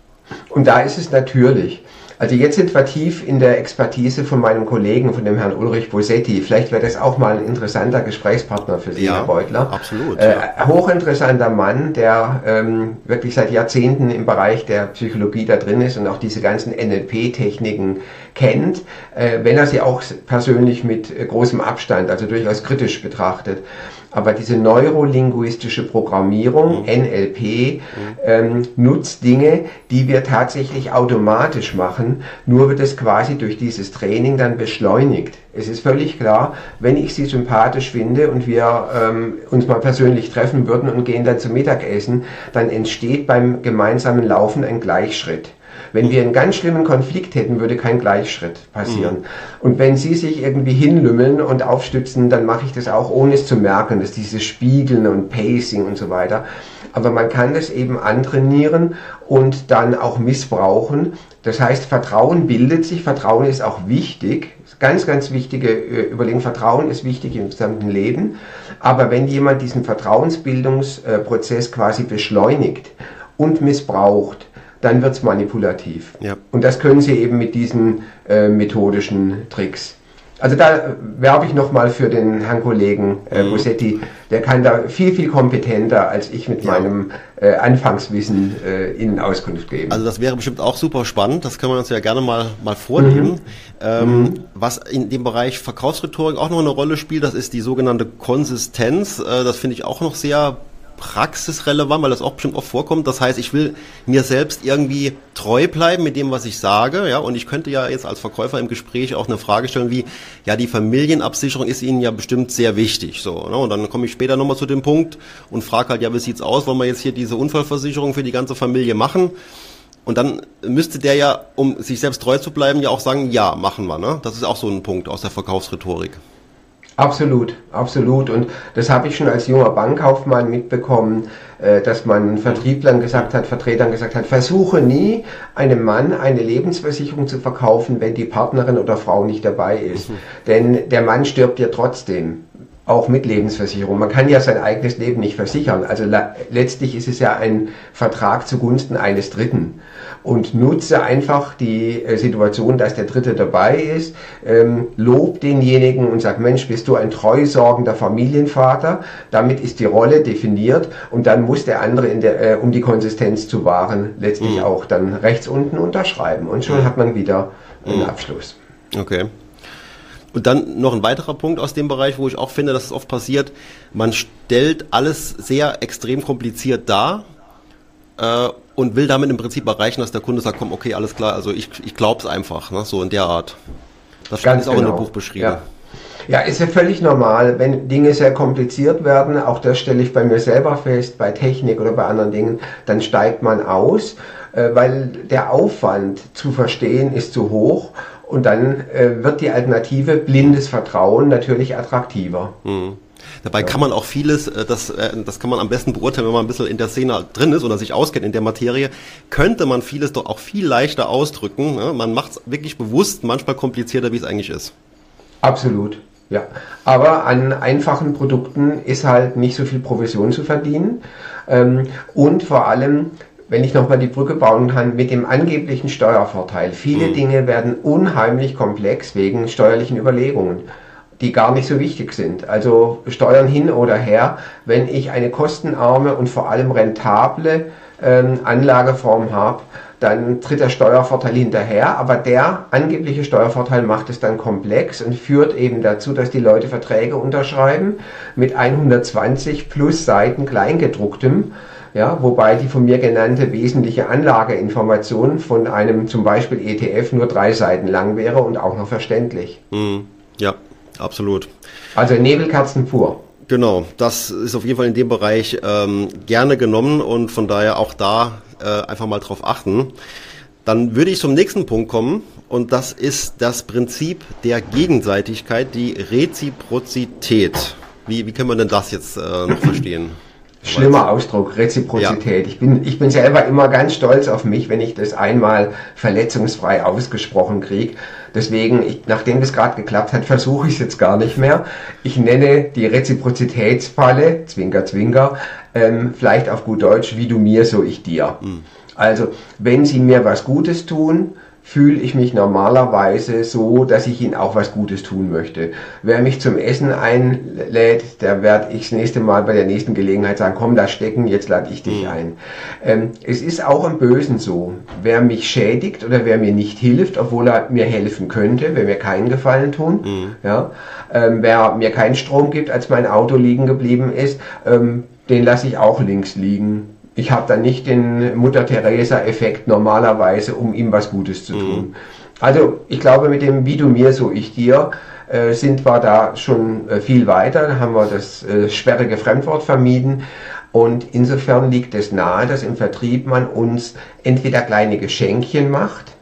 Und da ist es natürlich. Also jetzt sind wir tief in der Expertise von meinem Kollegen, von dem Herrn Ulrich Bosetti. Vielleicht wäre das auch mal ein interessanter Gesprächspartner für Sie, ja, Herr Beutler. Absolut. Äh. Hochinteressanter Mann, der ähm, wirklich seit Jahrzehnten im Bereich der Psychologie da drin ist und auch diese ganzen NLP-Techniken kennt, äh, wenn er sie auch persönlich mit äh, großem Abstand, also durchaus kritisch betrachtet. Aber diese neurolinguistische Programmierung, mhm. NLP, mhm. Ähm, nutzt Dinge, die wir tatsächlich automatisch machen, nur wird es quasi durch dieses Training dann beschleunigt. Es ist völlig klar, wenn ich sie sympathisch finde und wir ähm, uns mal persönlich treffen würden und gehen dann zum Mittagessen, dann entsteht beim gemeinsamen Laufen ein Gleichschritt. Wenn wir einen ganz schlimmen Konflikt hätten, würde kein Gleichschritt passieren. Mhm. Und wenn Sie sich irgendwie hinlümmeln und aufstützen, dann mache ich das auch, ohne es zu merken, dass dieses Spiegeln und Pacing und so weiter. Aber man kann das eben antrainieren und dann auch missbrauchen. Das heißt, Vertrauen bildet sich, Vertrauen ist auch wichtig, ganz, ganz wichtige äh, Überlegung. Vertrauen ist wichtig im gesamten Leben. Aber wenn jemand diesen Vertrauensbildungsprozess quasi beschleunigt und missbraucht, dann wird es manipulativ. Ja. Und das können Sie eben mit diesen äh, methodischen Tricks. Also da werbe ich nochmal für den Herrn Kollegen äh, mhm. Bosetti. Der kann da viel, viel kompetenter als ich mit ja. meinem äh, Anfangswissen äh, Ihnen Auskunft geben. Also das wäre bestimmt auch super spannend. Das können wir uns ja gerne mal, mal vornehmen. Mhm. Ähm, mhm. Was in dem Bereich Verkaufsrhetorik auch noch eine Rolle spielt, das ist die sogenannte Konsistenz. Äh, das finde ich auch noch sehr praxisrelevant, weil das auch bestimmt oft vorkommt. Das heißt, ich will mir selbst irgendwie treu bleiben mit dem, was ich sage, ja, und ich könnte ja jetzt als Verkäufer im Gespräch auch eine Frage stellen wie, ja, die Familienabsicherung ist Ihnen ja bestimmt sehr wichtig, so, ne? und dann komme ich später nochmal zu dem Punkt und frage halt, ja, wie sieht's aus, wollen wir jetzt hier diese Unfallversicherung für die ganze Familie machen? Und dann müsste der ja, um sich selbst treu zu bleiben, ja auch sagen, ja, machen wir, ne? Das ist auch so ein Punkt aus der Verkaufsrhetorik. Absolut, absolut. Und das habe ich schon als junger Bankkaufmann mitbekommen, äh, dass man Vertrieblern gesagt hat, Vertretern gesagt hat, versuche nie einem Mann eine Lebensversicherung zu verkaufen, wenn die Partnerin oder Frau nicht dabei ist. Mhm. Denn der Mann stirbt ja trotzdem auch mit Lebensversicherung. Man kann ja sein eigenes Leben nicht versichern. Also letztlich ist es ja ein Vertrag zugunsten eines Dritten. Und nutze einfach die äh, Situation, dass der Dritte dabei ist, ähm, lob denjenigen und sag, Mensch, bist du ein treusorgender Familienvater? Damit ist die Rolle definiert und dann muss der andere, der, äh, um die Konsistenz zu wahren, letztlich mhm. auch dann rechts unten unterschreiben. Und schon mhm. hat man wieder einen mhm. Abschluss. Okay. Und dann noch ein weiterer Punkt aus dem Bereich, wo ich auch finde, dass es oft passiert, man stellt alles sehr extrem kompliziert dar äh, und will damit im Prinzip erreichen, dass der Kunde sagt, komm, okay, alles klar, also ich, ich glaube es einfach, ne? so in der Art. Das Ganz ist auch genau. in dem Buch beschrieben. Ja. Ja, ist ja völlig normal, wenn Dinge sehr kompliziert werden, auch das stelle ich bei mir selber fest, bei Technik oder bei anderen Dingen, dann steigt man aus, äh, weil der Aufwand zu verstehen ist zu hoch und dann äh, wird die Alternative blindes Vertrauen natürlich attraktiver. Mhm. Dabei kann man auch vieles, äh, das, äh, das kann man am besten beurteilen, wenn man ein bisschen in der Szene drin ist oder sich auskennt in der Materie, könnte man vieles doch auch viel leichter ausdrücken. Ne? Man macht es wirklich bewusst manchmal komplizierter, wie es eigentlich ist. Absolut. Ja, aber an einfachen Produkten ist halt nicht so viel Provision zu verdienen. Ähm, und vor allem, wenn ich nochmal die Brücke bauen kann, mit dem angeblichen Steuervorteil. Viele mhm. Dinge werden unheimlich komplex wegen steuerlichen Überlegungen die gar nicht so wichtig sind. Also Steuern hin oder her, wenn ich eine kostenarme und vor allem rentable ähm, Anlageform habe, dann tritt der Steuervorteil hinterher, aber der angebliche Steuervorteil macht es dann komplex und führt eben dazu, dass die Leute Verträge unterschreiben mit 120 plus Seiten Kleingedrucktem. Ja, wobei die von mir genannte wesentliche Anlageinformation von einem zum Beispiel ETF nur drei Seiten lang wäre und auch noch verständlich. Mhm. Ja, absolut. Also Nebelkerzen pur. Genau, das ist auf jeden Fall in dem Bereich ähm, gerne genommen und von daher auch da äh, einfach mal drauf achten. Dann würde ich zum nächsten Punkt kommen und das ist das Prinzip der Gegenseitigkeit, die Reziprozität. Wie, wie können wir denn das jetzt äh, noch verstehen? Schlimmer Ausdruck, Reziprozität. Ja. Ich, bin, ich bin selber immer ganz stolz auf mich, wenn ich das einmal verletzungsfrei ausgesprochen kriege. Deswegen, ich, nachdem das gerade geklappt hat, versuche ich es jetzt gar nicht mehr. Ich nenne die Reziprozitätsfalle, Zwinker, Zwinker, ähm, vielleicht auf gut Deutsch, wie du mir, so ich dir. Mhm. Also, wenn sie mir was Gutes tun, fühle ich mich normalerweise so, dass ich ihnen auch was Gutes tun möchte. Wer mich zum Essen einlädt, der werde ich das nächste Mal bei der nächsten Gelegenheit sagen, komm da stecken, jetzt lade ich dich mhm. ein. Ähm, es ist auch im Bösen so. Wer mich schädigt oder wer mir nicht hilft, obwohl er mir helfen könnte, wer mir keinen Gefallen tun, mhm. ja, ähm, wer mir keinen Strom gibt, als mein Auto liegen geblieben ist, ähm, den lasse ich auch links liegen ich habe dann nicht den Mutter-Teresa-Effekt normalerweise, um ihm was Gutes zu tun. Mhm. Also ich glaube, mit dem Wie du mir, so ich dir, äh, sind wir da schon äh, viel weiter. Da haben wir das äh, sperrige Fremdwort vermieden. Und insofern liegt es nahe, dass im Vertrieb man uns entweder kleine Geschenkchen macht,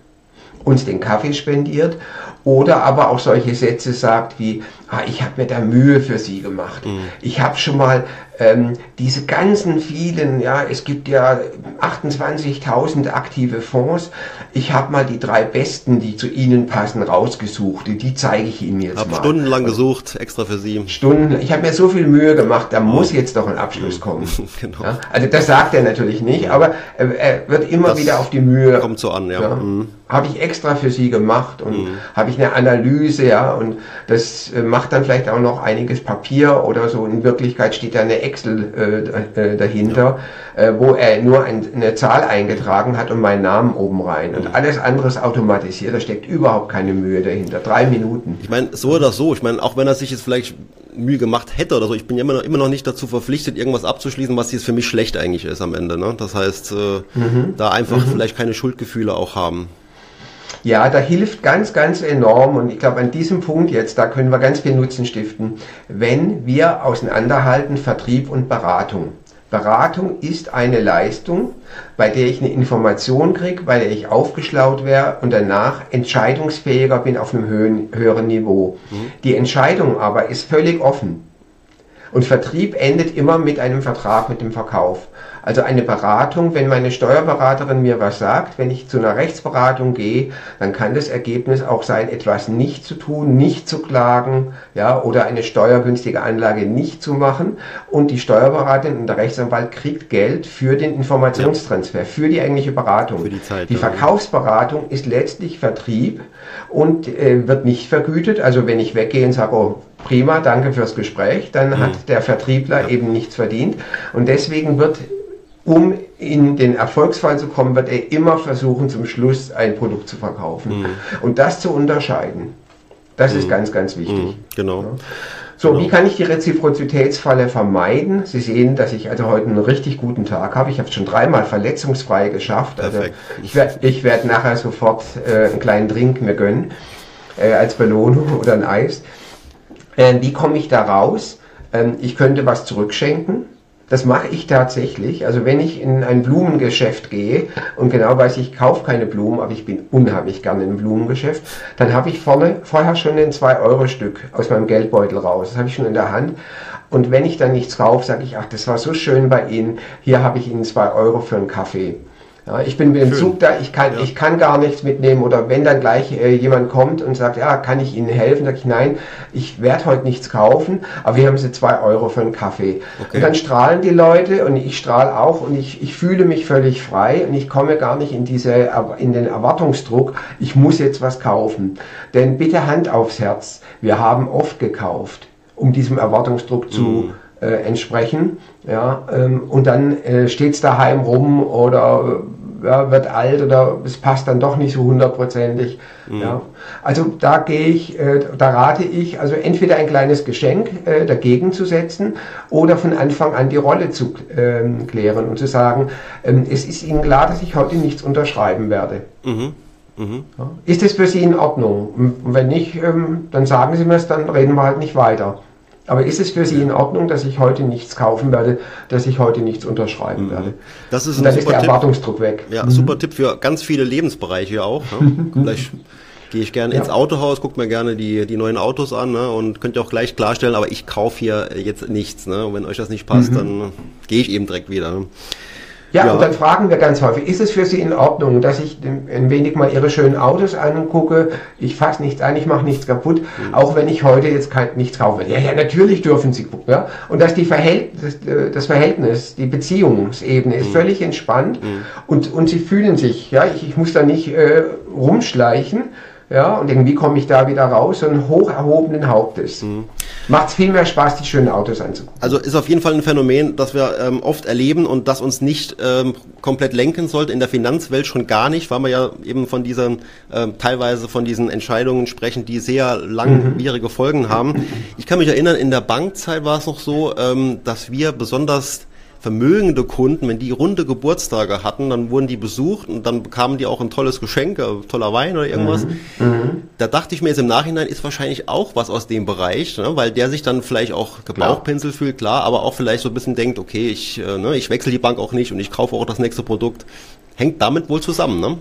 uns den Kaffee spendiert oder aber auch solche Sätze sagt wie, ah, ich habe mir da Mühe für Sie gemacht. Mhm. Ich habe schon mal ähm, diese ganzen vielen, ja, es gibt ja 28.000 aktive Fonds. Ich habe mal die drei besten, die zu Ihnen passen, rausgesucht. Die zeige ich Ihnen jetzt hab mal. stundenlang gesucht, extra für Sie. Stunden. Ich habe mir so viel Mühe gemacht, da muss jetzt doch ein Abschluss kommen. genau. Ja, also das sagt er natürlich nicht, aber er wird immer das wieder auf die Mühe. Kommt so an, ja. ja mhm. Habe ich extra für Sie gemacht und mhm. habe ich eine Analyse, ja, und das äh, macht dann vielleicht auch noch einiges Papier oder so. In Wirklichkeit steht da eine Excel äh, äh, dahinter, ja. äh, wo er nur ein, eine Zahl eingetragen hat und meinen Namen oben rein. Und mhm. alles andere ist automatisiert, da steckt überhaupt keine Mühe dahinter. Drei Minuten. Ich meine, so oder so, ich meine, auch wenn er sich jetzt vielleicht Mühe gemacht hätte oder so, ich bin ja immer noch, immer noch nicht dazu verpflichtet, irgendwas abzuschließen, was jetzt für mich schlecht eigentlich ist am Ende. Ne? Das heißt, äh, mhm. da einfach mhm. vielleicht keine Schuldgefühle auch haben. Ja, da hilft ganz, ganz enorm und ich glaube an diesem Punkt jetzt, da können wir ganz viel Nutzen stiften, wenn wir auseinanderhalten Vertrieb und Beratung. Beratung ist eine Leistung, bei der ich eine Information kriege, bei der ich aufgeschlaut wäre und danach entscheidungsfähiger bin auf einem höhen, höheren Niveau. Mhm. Die Entscheidung aber ist völlig offen. Und Vertrieb endet immer mit einem Vertrag, mit dem Verkauf. Also eine Beratung, wenn meine Steuerberaterin mir was sagt, wenn ich zu einer Rechtsberatung gehe, dann kann das Ergebnis auch sein, etwas nicht zu tun, nicht zu klagen, ja, oder eine steuergünstige Anlage nicht zu machen. Und die Steuerberaterin und der Rechtsanwalt kriegt Geld für den Informationstransfer, für die eigentliche Beratung. Für die Zeit. Die Verkaufsberatung ist letztlich Vertrieb und äh, wird nicht vergütet. Also wenn ich weggehe und sage, oh, prima, danke fürs Gespräch, dann mhm. hat der Vertriebler ja. eben nichts verdient. Und deswegen wird um in den Erfolgsfall zu kommen, wird er immer versuchen, zum Schluss ein Produkt zu verkaufen. Mhm. Und das zu unterscheiden, das mhm. ist ganz, ganz wichtig. Mhm. Genau. Ja. So, genau. wie kann ich die Reziprozitätsfalle vermeiden? Sie sehen, dass ich also heute einen richtig guten Tag habe. Ich habe es schon dreimal verletzungsfrei geschafft. Also ich werde ich werd nachher sofort äh, einen kleinen Drink mir gönnen äh, als Belohnung oder ein Eis. Äh, wie komme ich da raus? Ähm, ich könnte was zurückschenken das mache ich tatsächlich. Also wenn ich in ein Blumengeschäft gehe und genau weiß, ich kaufe keine Blumen, aber ich bin unheimlich gerne im Blumengeschäft, dann habe ich vorne, vorher schon ein 2-Euro-Stück aus meinem Geldbeutel raus. Das habe ich schon in der Hand. Und wenn ich dann nichts kaufe, sage ich, ach, das war so schön bei Ihnen, hier habe ich Ihnen 2 Euro für einen Kaffee. Ja, ich bin mit dem Schön. Zug da, ich kann, ja. ich kann gar nichts mitnehmen oder wenn dann gleich äh, jemand kommt und sagt, ja, kann ich Ihnen helfen, sage ich, nein, ich werde heute nichts kaufen, aber wir haben Sie zwei Euro für einen Kaffee. Okay. Und dann strahlen die Leute und ich strahle auch und ich, ich fühle mich völlig frei und ich komme gar nicht in diese, in den Erwartungsdruck, ich muss jetzt was kaufen. Denn bitte Hand aufs Herz, wir haben oft gekauft, um diesem Erwartungsdruck zu mm äh, entsprechen. Ja, ähm, und dann äh, steht es daheim rum oder äh, ja, wird alt oder es passt dann doch nicht so hundertprozentig. Mhm. Ja. Also da gehe ich, äh, da rate ich, also entweder ein kleines Geschenk äh, dagegen zu setzen oder von Anfang an die Rolle zu ähm, klären und zu sagen, ähm, es ist Ihnen klar, dass ich heute nichts unterschreiben werde. Mhm. Mhm. Ja. Ist es für Sie in Ordnung? Und wenn nicht, ähm, dann sagen Sie mir es, dann reden wir halt nicht weiter. Aber ist es für Sie in Ordnung, dass ich heute nichts kaufen werde, dass ich heute nichts unterschreiben mhm. werde? Das ist ein Und dann ist der Erwartungsdruck Tipp. weg. Ja, mhm. super Tipp für ganz viele Lebensbereiche auch. Ne? Vielleicht gehe ich gerne ja. ins Autohaus, gucke mir gerne die, die neuen Autos an ne? und könnt ihr auch gleich klarstellen, aber ich kaufe hier jetzt nichts. Ne? Und wenn euch das nicht passt, mhm. dann gehe ich eben direkt wieder. Ne? Ja, ja, und dann fragen wir ganz häufig, ist es für Sie in Ordnung, dass ich ein wenig mal Ihre schönen Autos angucke? Ich fasse nichts an, ich mache nichts kaputt, mhm. auch wenn ich heute jetzt kein, nichts kaufe. Ja, ja, natürlich dürfen Sie gucken. Ja? Und dass die Verhältnis, das Verhältnis, die Beziehungsebene ist mhm. völlig entspannt mhm. und, und Sie fühlen sich, ja, ich, ich muss da nicht äh, rumschleichen, ja, und irgendwie komme ich da wieder raus, so einen hoch erhobenen Hauptes. Mhm. Macht es viel mehr Spaß, die schönen Autos anzugucken. Also ist auf jeden Fall ein Phänomen, das wir ähm, oft erleben und das uns nicht ähm, komplett lenken sollte, in der Finanzwelt schon gar nicht, weil wir ja eben von diesen, ähm, teilweise von diesen Entscheidungen sprechen, die sehr langwierige mhm. Folgen haben. Ich kann mich erinnern, in der Bankzeit war es noch so, ähm, dass wir besonders vermögende Kunden, wenn die runde Geburtstage hatten, dann wurden die besucht und dann bekamen die auch ein tolles Geschenk, äh, toller Wein oder irgendwas. Mhm. mhm. Da dachte ich mir jetzt im Nachhinein ist wahrscheinlich auch was aus dem Bereich, ne, weil der sich dann vielleicht auch Gebauchpinsel klar. fühlt, klar, aber auch vielleicht so ein bisschen denkt, okay, ich, äh, ne, ich wechsle die Bank auch nicht und ich kaufe auch das nächste Produkt. Hängt damit wohl zusammen, ne?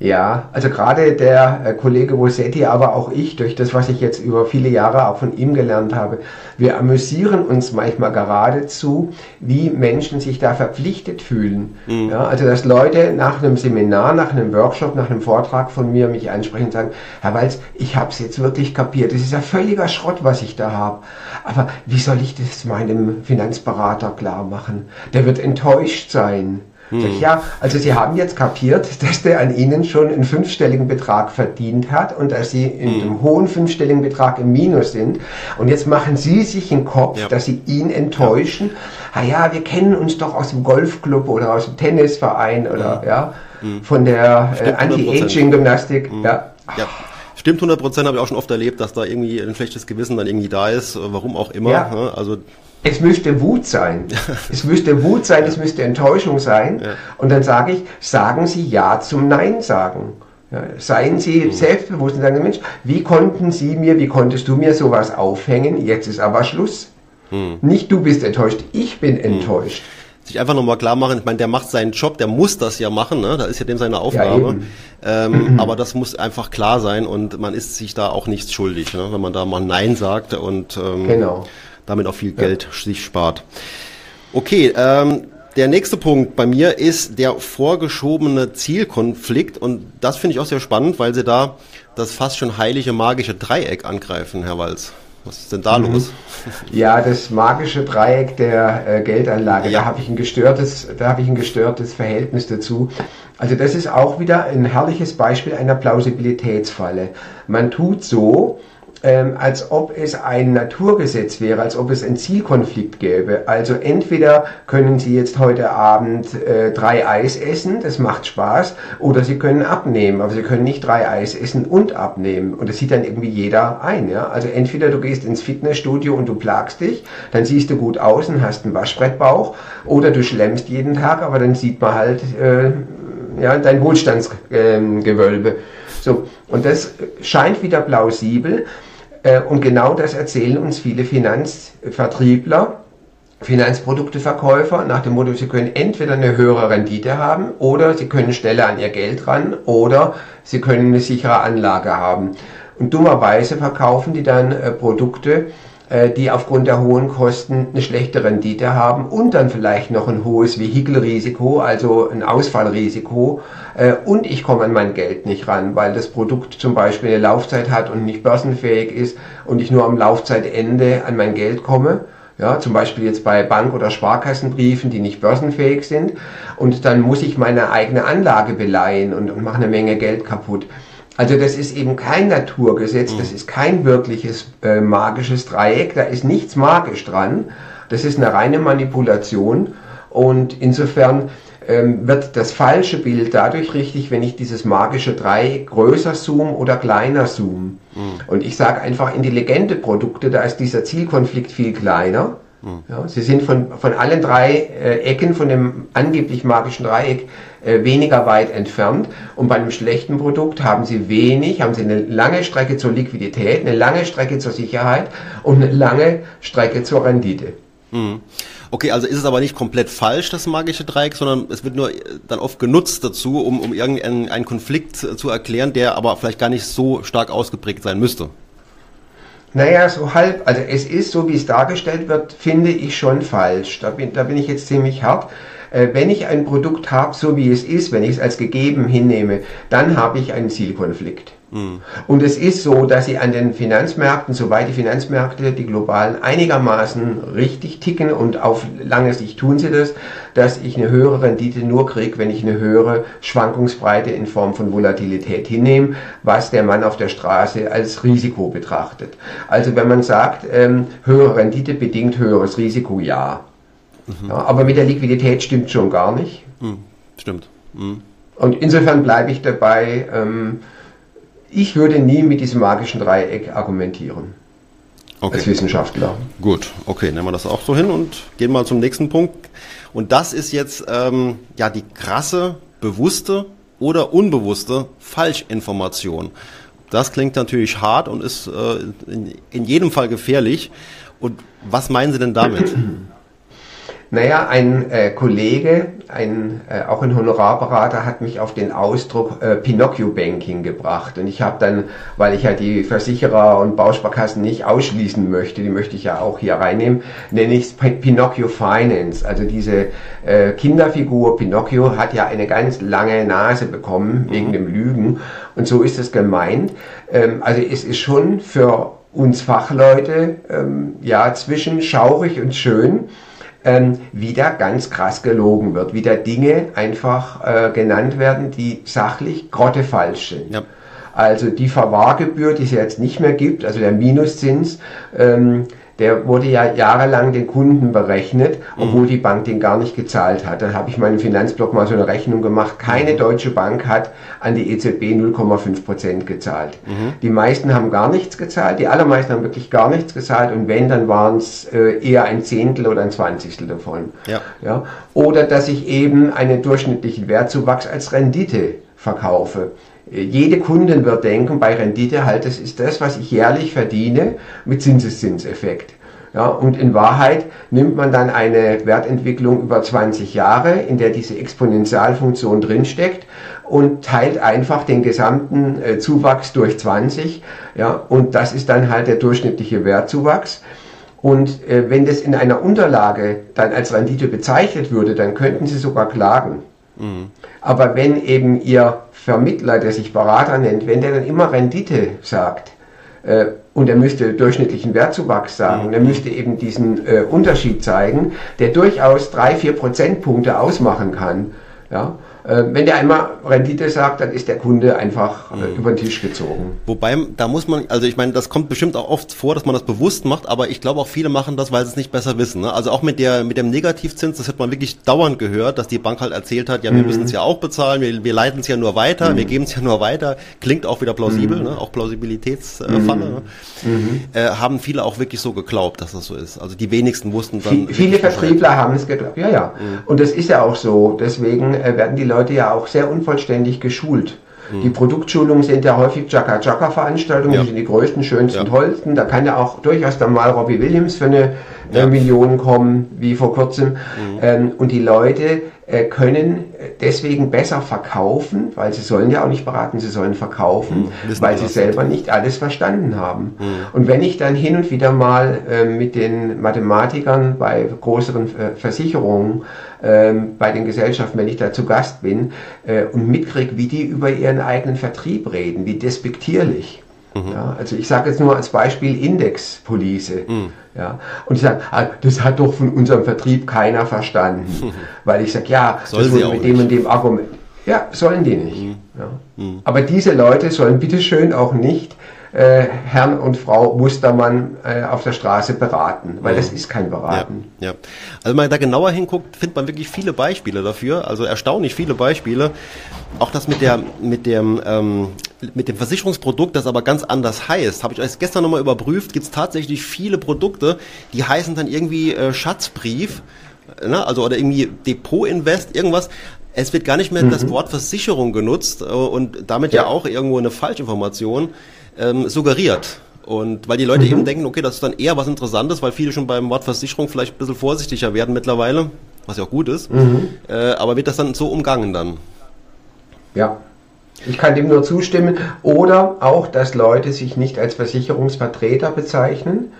Ja, also gerade der äh, Kollege Rossetti, aber auch ich, durch das, was ich jetzt über viele Jahre auch von ihm gelernt habe, wir amüsieren uns manchmal geradezu, wie Menschen sich da verpflichtet fühlen. Mhm. Ja, also dass Leute nach einem Seminar, nach einem Workshop, nach einem Vortrag von mir mich ansprechen und sagen, Herr Walz, ich habe es jetzt wirklich kapiert. Das ist ja völliger Schrott, was ich da habe. Aber wie soll ich das meinem Finanzberater klar machen? Der wird enttäuscht sein. Hm. ja, also Sie haben jetzt kapiert, dass der an Ihnen schon einen fünfstelligen Betrag verdient hat und dass Sie in hm. einem hohen fünfstelligen Betrag im Minus sind. Und jetzt machen Sie sich einen Kopf, ja. dass Sie ihn enttäuschen. Ja. Ah ja, wir kennen uns doch aus dem Golfclub oder aus dem Tennisverein oder hm. ja, hm. von der äh, Anti-Aging-Gymnastik. Hm. Ja. ja. Stimmt 100 Prozent, habe ich auch schon oft erlebt, dass da irgendwie ein schlechtes Gewissen dann irgendwie da ist, warum auch immer. Ne? Also es müsste Wut sein. es müsste Wut sein, es müsste Enttäuschung sein. Ja. Und dann sage ich, sagen Sie Ja zum Nein sagen. Ja, seien Sie mhm. selbstbewusst und sagen, Mensch, wie konnten Sie mir, wie konntest du mir sowas aufhängen? Jetzt ist aber Schluss. Mhm. Nicht du bist enttäuscht, ich bin mhm. enttäuscht. Sich einfach nochmal klar machen, ich meine, der macht seinen Job, der muss das ja machen, ne? da ist ja dem seine Aufgabe. Ja, ähm, aber das muss einfach klar sein und man ist sich da auch nichts schuldig, ne? wenn man da mal Nein sagt und ähm, genau damit auch viel Geld sich spart. Okay, ähm, der nächste Punkt bei mir ist der vorgeschobene Zielkonflikt und das finde ich auch sehr spannend, weil Sie da das fast schon heilige magische Dreieck angreifen, Herr Walz. Was ist denn da mhm. los? Ja, das magische Dreieck der äh, Geldanlage, ja. da habe ich ein gestörtes, da habe ich ein gestörtes Verhältnis dazu. Also das ist auch wieder ein herrliches Beispiel einer Plausibilitätsfalle. Man tut so, ähm, als ob es ein Naturgesetz wäre, als ob es einen Zielkonflikt gäbe. Also entweder können Sie jetzt heute Abend äh, drei Eis essen, das macht Spaß, oder Sie können abnehmen, aber Sie können nicht drei Eis essen und abnehmen. Und das sieht dann irgendwie jeder ein. Ja? Also entweder du gehst ins Fitnessstudio und du plagst dich, dann siehst du gut aus und hast einen Waschbrettbauch, oder du schlemmst jeden Tag, aber dann sieht man halt äh, ja, dein Wohlstandsgewölbe. Ähm, so, und das scheint wieder plausibel. Äh, und genau das erzählen uns viele Finanzvertriebler, Finanzprodukteverkäufer nach dem Motto, sie können entweder eine höhere Rendite haben oder sie können schneller an ihr Geld ran oder sie können eine sichere Anlage haben. Und dummerweise verkaufen die dann äh, Produkte, die aufgrund der hohen Kosten eine schlechte Rendite haben und dann vielleicht noch ein hohes Vehikelrisiko, also ein Ausfallrisiko. Äh, und ich komme an mein Geld nicht ran, weil das Produkt zum Beispiel eine Laufzeit hat und nicht börsenfähig ist und ich nur am Laufzeitende an mein Geld komme. Ja, zum Beispiel jetzt bei Bank- oder Sparkassenbriefen, die nicht börsenfähig sind. Und dann muss ich meine eigene Anlage beleihen und, und mache eine Menge Geld kaputt. Also das ist eben kein Naturgesetz, das ist kein wirkliches äh, magisches Dreieck, da ist nichts magisch dran. Das ist eine reine Manipulation und insofern ähm, wird das falsche Bild dadurch richtig, wenn ich dieses magische Dreieck größer zoome oder kleiner zoome. Mhm. Und ich sage einfach intelligente Produkte, da ist dieser Zielkonflikt viel kleiner. Ja, sie sind von, von allen drei äh, Ecken von dem angeblich magischen Dreieck äh, weniger weit entfernt. Und bei einem schlechten Produkt haben sie wenig, haben sie eine lange Strecke zur Liquidität, eine lange Strecke zur Sicherheit und eine lange Strecke zur Rendite. Mhm. Okay, also ist es aber nicht komplett falsch, das magische Dreieck, sondern es wird nur äh, dann oft genutzt dazu, um, um irgendeinen Konflikt zu erklären, der aber vielleicht gar nicht so stark ausgeprägt sein müsste. Naja, so halb, also es ist, so wie es dargestellt wird, finde ich schon falsch. Da bin, da bin ich jetzt ziemlich hart. Äh, wenn ich ein Produkt habe, so wie es ist, wenn ich es als gegeben hinnehme, dann habe ich einen Zielkonflikt. Mhm. Und es ist so, dass sie an den Finanzmärkten, soweit die Finanzmärkte, die globalen, einigermaßen richtig ticken und auf lange Sicht tun sie das, dass ich eine höhere Rendite nur kriege, wenn ich eine höhere Schwankungsbreite in Form von Volatilität hinnehme, was der Mann auf der Straße als Risiko betrachtet. Also wenn man sagt, ähm, höhere Rendite bedingt höheres Risiko, ja. Mhm. ja. Aber mit der Liquidität stimmt schon gar nicht. Mhm. Stimmt. Mhm. Und insofern bleibe ich dabei, ähm, ich würde nie mit diesem magischen Dreieck argumentieren. Okay. Als Wissenschaftler. Gut, okay, nehmen wir das auch so hin und gehen mal zum nächsten Punkt. Und das ist jetzt ähm, ja die krasse, bewusste oder unbewusste Falschinformation. Das klingt natürlich hart und ist äh, in, in jedem Fall gefährlich. Und was meinen Sie denn damit? Naja, ein äh, Kollege, ein, äh, auch ein Honorarberater, hat mich auf den Ausdruck äh, Pinocchio-Banking gebracht. Und ich habe dann, weil ich ja die Versicherer und Bausparkassen nicht ausschließen möchte, die möchte ich ja auch hier reinnehmen, nenne ich es Pinocchio Finance. Also diese äh, Kinderfigur Pinocchio hat ja eine ganz lange Nase bekommen mhm. wegen dem Lügen. Und so ist es gemeint. Ähm, also es ist schon für uns Fachleute ähm, ja zwischen schaurig und schön ähm, wieder ganz krass gelogen wird, wieder Dinge einfach äh, genannt werden, die sachlich grottefalsch sind. Ja. Also die Verwahrgebühr, die es jetzt nicht mehr gibt, also der Minuszins, ähm, der wurde ja jahrelang den Kunden berechnet, obwohl mhm. die Bank den gar nicht gezahlt hat. Dann habe ich meinem Finanzblock mal so eine Rechnung gemacht. Keine mhm. deutsche Bank hat an die EZB 0,5 Prozent gezahlt. Mhm. Die meisten haben gar nichts gezahlt, die allermeisten haben wirklich gar nichts gezahlt und wenn, dann waren es äh, eher ein Zehntel oder ein Zwanzigstel davon. Ja. Ja? Oder dass ich eben einen durchschnittlichen Wertzuwachs als Rendite verkaufe. Jede Kundin wird denken, bei Rendite halt, das ist das, was ich jährlich verdiene mit Zinseszinseffekt. Ja, und in Wahrheit nimmt man dann eine Wertentwicklung über 20 Jahre, in der diese Exponentialfunktion drinsteckt und teilt einfach den gesamten äh, Zuwachs durch 20. Ja, und das ist dann halt der durchschnittliche Wertzuwachs. Und äh, wenn das in einer Unterlage dann als Rendite bezeichnet würde, dann könnten Sie sogar klagen. Mhm. Aber wenn eben Ihr Vermittler, der sich Berater nennt, wenn der dann immer Rendite sagt äh, und er müsste durchschnittlichen Wertzuwachs sagen, mhm. er müsste eben diesen äh, Unterschied zeigen, der durchaus drei, vier Prozentpunkte ausmachen kann. Ja? Äh, wenn der einmal Rendite sagt, dann ist der Kunde einfach äh, mhm. über den Tisch gezogen. Wobei, da muss man, also ich meine, das kommt bestimmt auch oft vor, dass man das bewusst macht, aber ich glaube auch viele machen das, weil sie es nicht besser wissen. Ne? Also auch mit der mit dem Negativzins, das hat man wirklich dauernd gehört, dass die Bank halt erzählt hat, ja, wir mhm. müssen es ja auch bezahlen, wir, wir leiten es ja nur weiter, mhm. wir geben es ja nur weiter. Klingt auch wieder plausibel, mhm. ne? auch Plausibilitätsfalle. Mhm. Äh, haben viele auch wirklich so geglaubt, dass das so ist. Also die wenigsten wussten dann. Viele Vertriebler haben es geglaubt, ja, ja. Und das ist ja auch so. Deswegen äh, werden die Leute ja auch sehr unvollständig geschult. Mhm. Die Produktschulungen sind ja häufig Chaka-Chaka-Veranstaltungen, ja. die sind die größten, schönsten, ja. tollsten. Da kann ja auch durchaus dann mal Robbie Williams für eine äh, Millionen kommen, wie vor kurzem. Mhm. Ähm, und die Leute äh, können deswegen besser verkaufen, weil sie sollen ja auch nicht beraten, sie sollen verkaufen, mhm, weil sie selber nicht alles verstanden haben. Mhm. Und wenn ich dann hin und wieder mal äh, mit den Mathematikern bei größeren äh, Versicherungen, äh, bei den Gesellschaften, wenn ich da zu Gast bin äh, und mitkriege, wie die über ihren eigenen Vertrieb reden, wie despektierlich. Mhm. Ja, also ich sage jetzt nur als Beispiel Indexpolice. Mhm. Ja, und ich sage, ah, das hat doch von unserem Vertrieb keiner verstanden. Mhm. Weil ich sage, ja, Soll das wurde mit dem und dem Argument. Ja, sollen die nicht. Mhm. Ja. Mhm. Aber diese Leute sollen bitteschön auch nicht äh, Herrn und Frau Mustermann äh, auf der Straße beraten, weil mhm. das ist kein Beraten. Ja, ja. Also wenn man da genauer hinguckt, findet man wirklich viele Beispiele dafür, also erstaunlich viele Beispiele. Auch das mit der mit dem ähm, mit dem Versicherungsprodukt, das aber ganz anders heißt, habe ich euch gestern nochmal überprüft, gibt es tatsächlich viele Produkte, die heißen dann irgendwie äh, Schatzbrief, ne? also oder irgendwie Depot-Invest, irgendwas. Es wird gar nicht mehr mhm. das Wort Versicherung genutzt äh, und damit ja. ja auch irgendwo eine Falschinformation ähm, suggeriert. Und weil die Leute mhm. eben denken, okay, das ist dann eher was Interessantes, weil viele schon beim Wort Versicherung vielleicht ein bisschen vorsichtiger werden mittlerweile, was ja auch gut ist. Mhm. Äh, aber wird das dann so umgangen dann? Ja, ich kann dem nur zustimmen. Oder auch, dass Leute sich nicht als Versicherungsvertreter bezeichnen,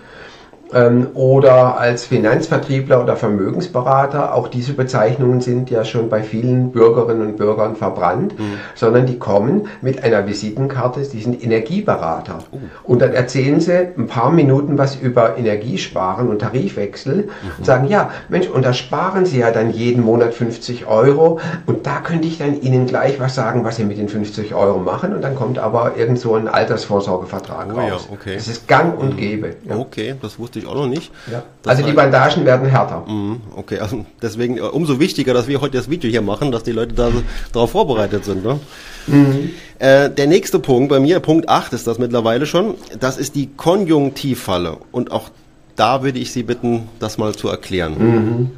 oder als Finanzvertriebler oder Vermögensberater. Auch diese Bezeichnungen sind ja schon bei vielen Bürgerinnen und Bürgern verbrannt, mhm. sondern die kommen mit einer Visitenkarte, die sind Energieberater. Oh. Und dann erzählen sie ein paar Minuten was über Energiesparen und Tarifwechsel mhm. und sagen, ja, Mensch, und da sparen sie ja dann jeden Monat 50 Euro und da könnte ich dann Ihnen gleich was sagen, was Sie mit den 50 Euro machen und dann kommt aber irgend so ein Altersvorsorgevertrag oh, raus. Ja, okay. Das ist gang und mhm. gäbe. Ja. Okay, das wusste ich auch noch nicht. Ja. Also die Bandagen werden härter. Mhm, okay, also deswegen umso wichtiger, dass wir heute das Video hier machen, dass die Leute da darauf vorbereitet sind. Ne? Mhm. Äh, der nächste Punkt bei mir, Punkt 8 ist das mittlerweile schon, das ist die Konjunktivfalle. Und auch da würde ich Sie bitten, das mal zu erklären. Mhm.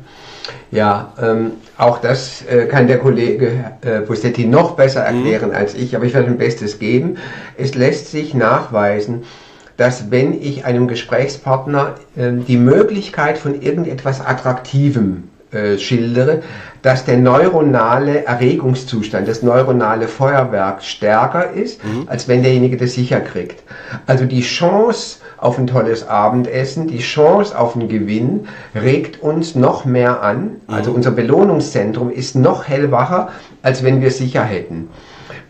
Ja, ähm, auch das äh, kann der Kollege äh, Bussetti noch besser erklären mhm. als ich, aber ich werde mein Bestes geben. Es lässt sich nachweisen, dass wenn ich einem Gesprächspartner äh, die Möglichkeit von irgendetwas Attraktivem äh, schildere, dass der neuronale Erregungszustand, das neuronale Feuerwerk stärker ist, mhm. als wenn derjenige das sicher kriegt. Also die Chance auf ein tolles Abendessen, die Chance auf einen Gewinn regt uns noch mehr an. Also mhm. unser Belohnungszentrum ist noch hellwacher, als wenn wir sicher hätten.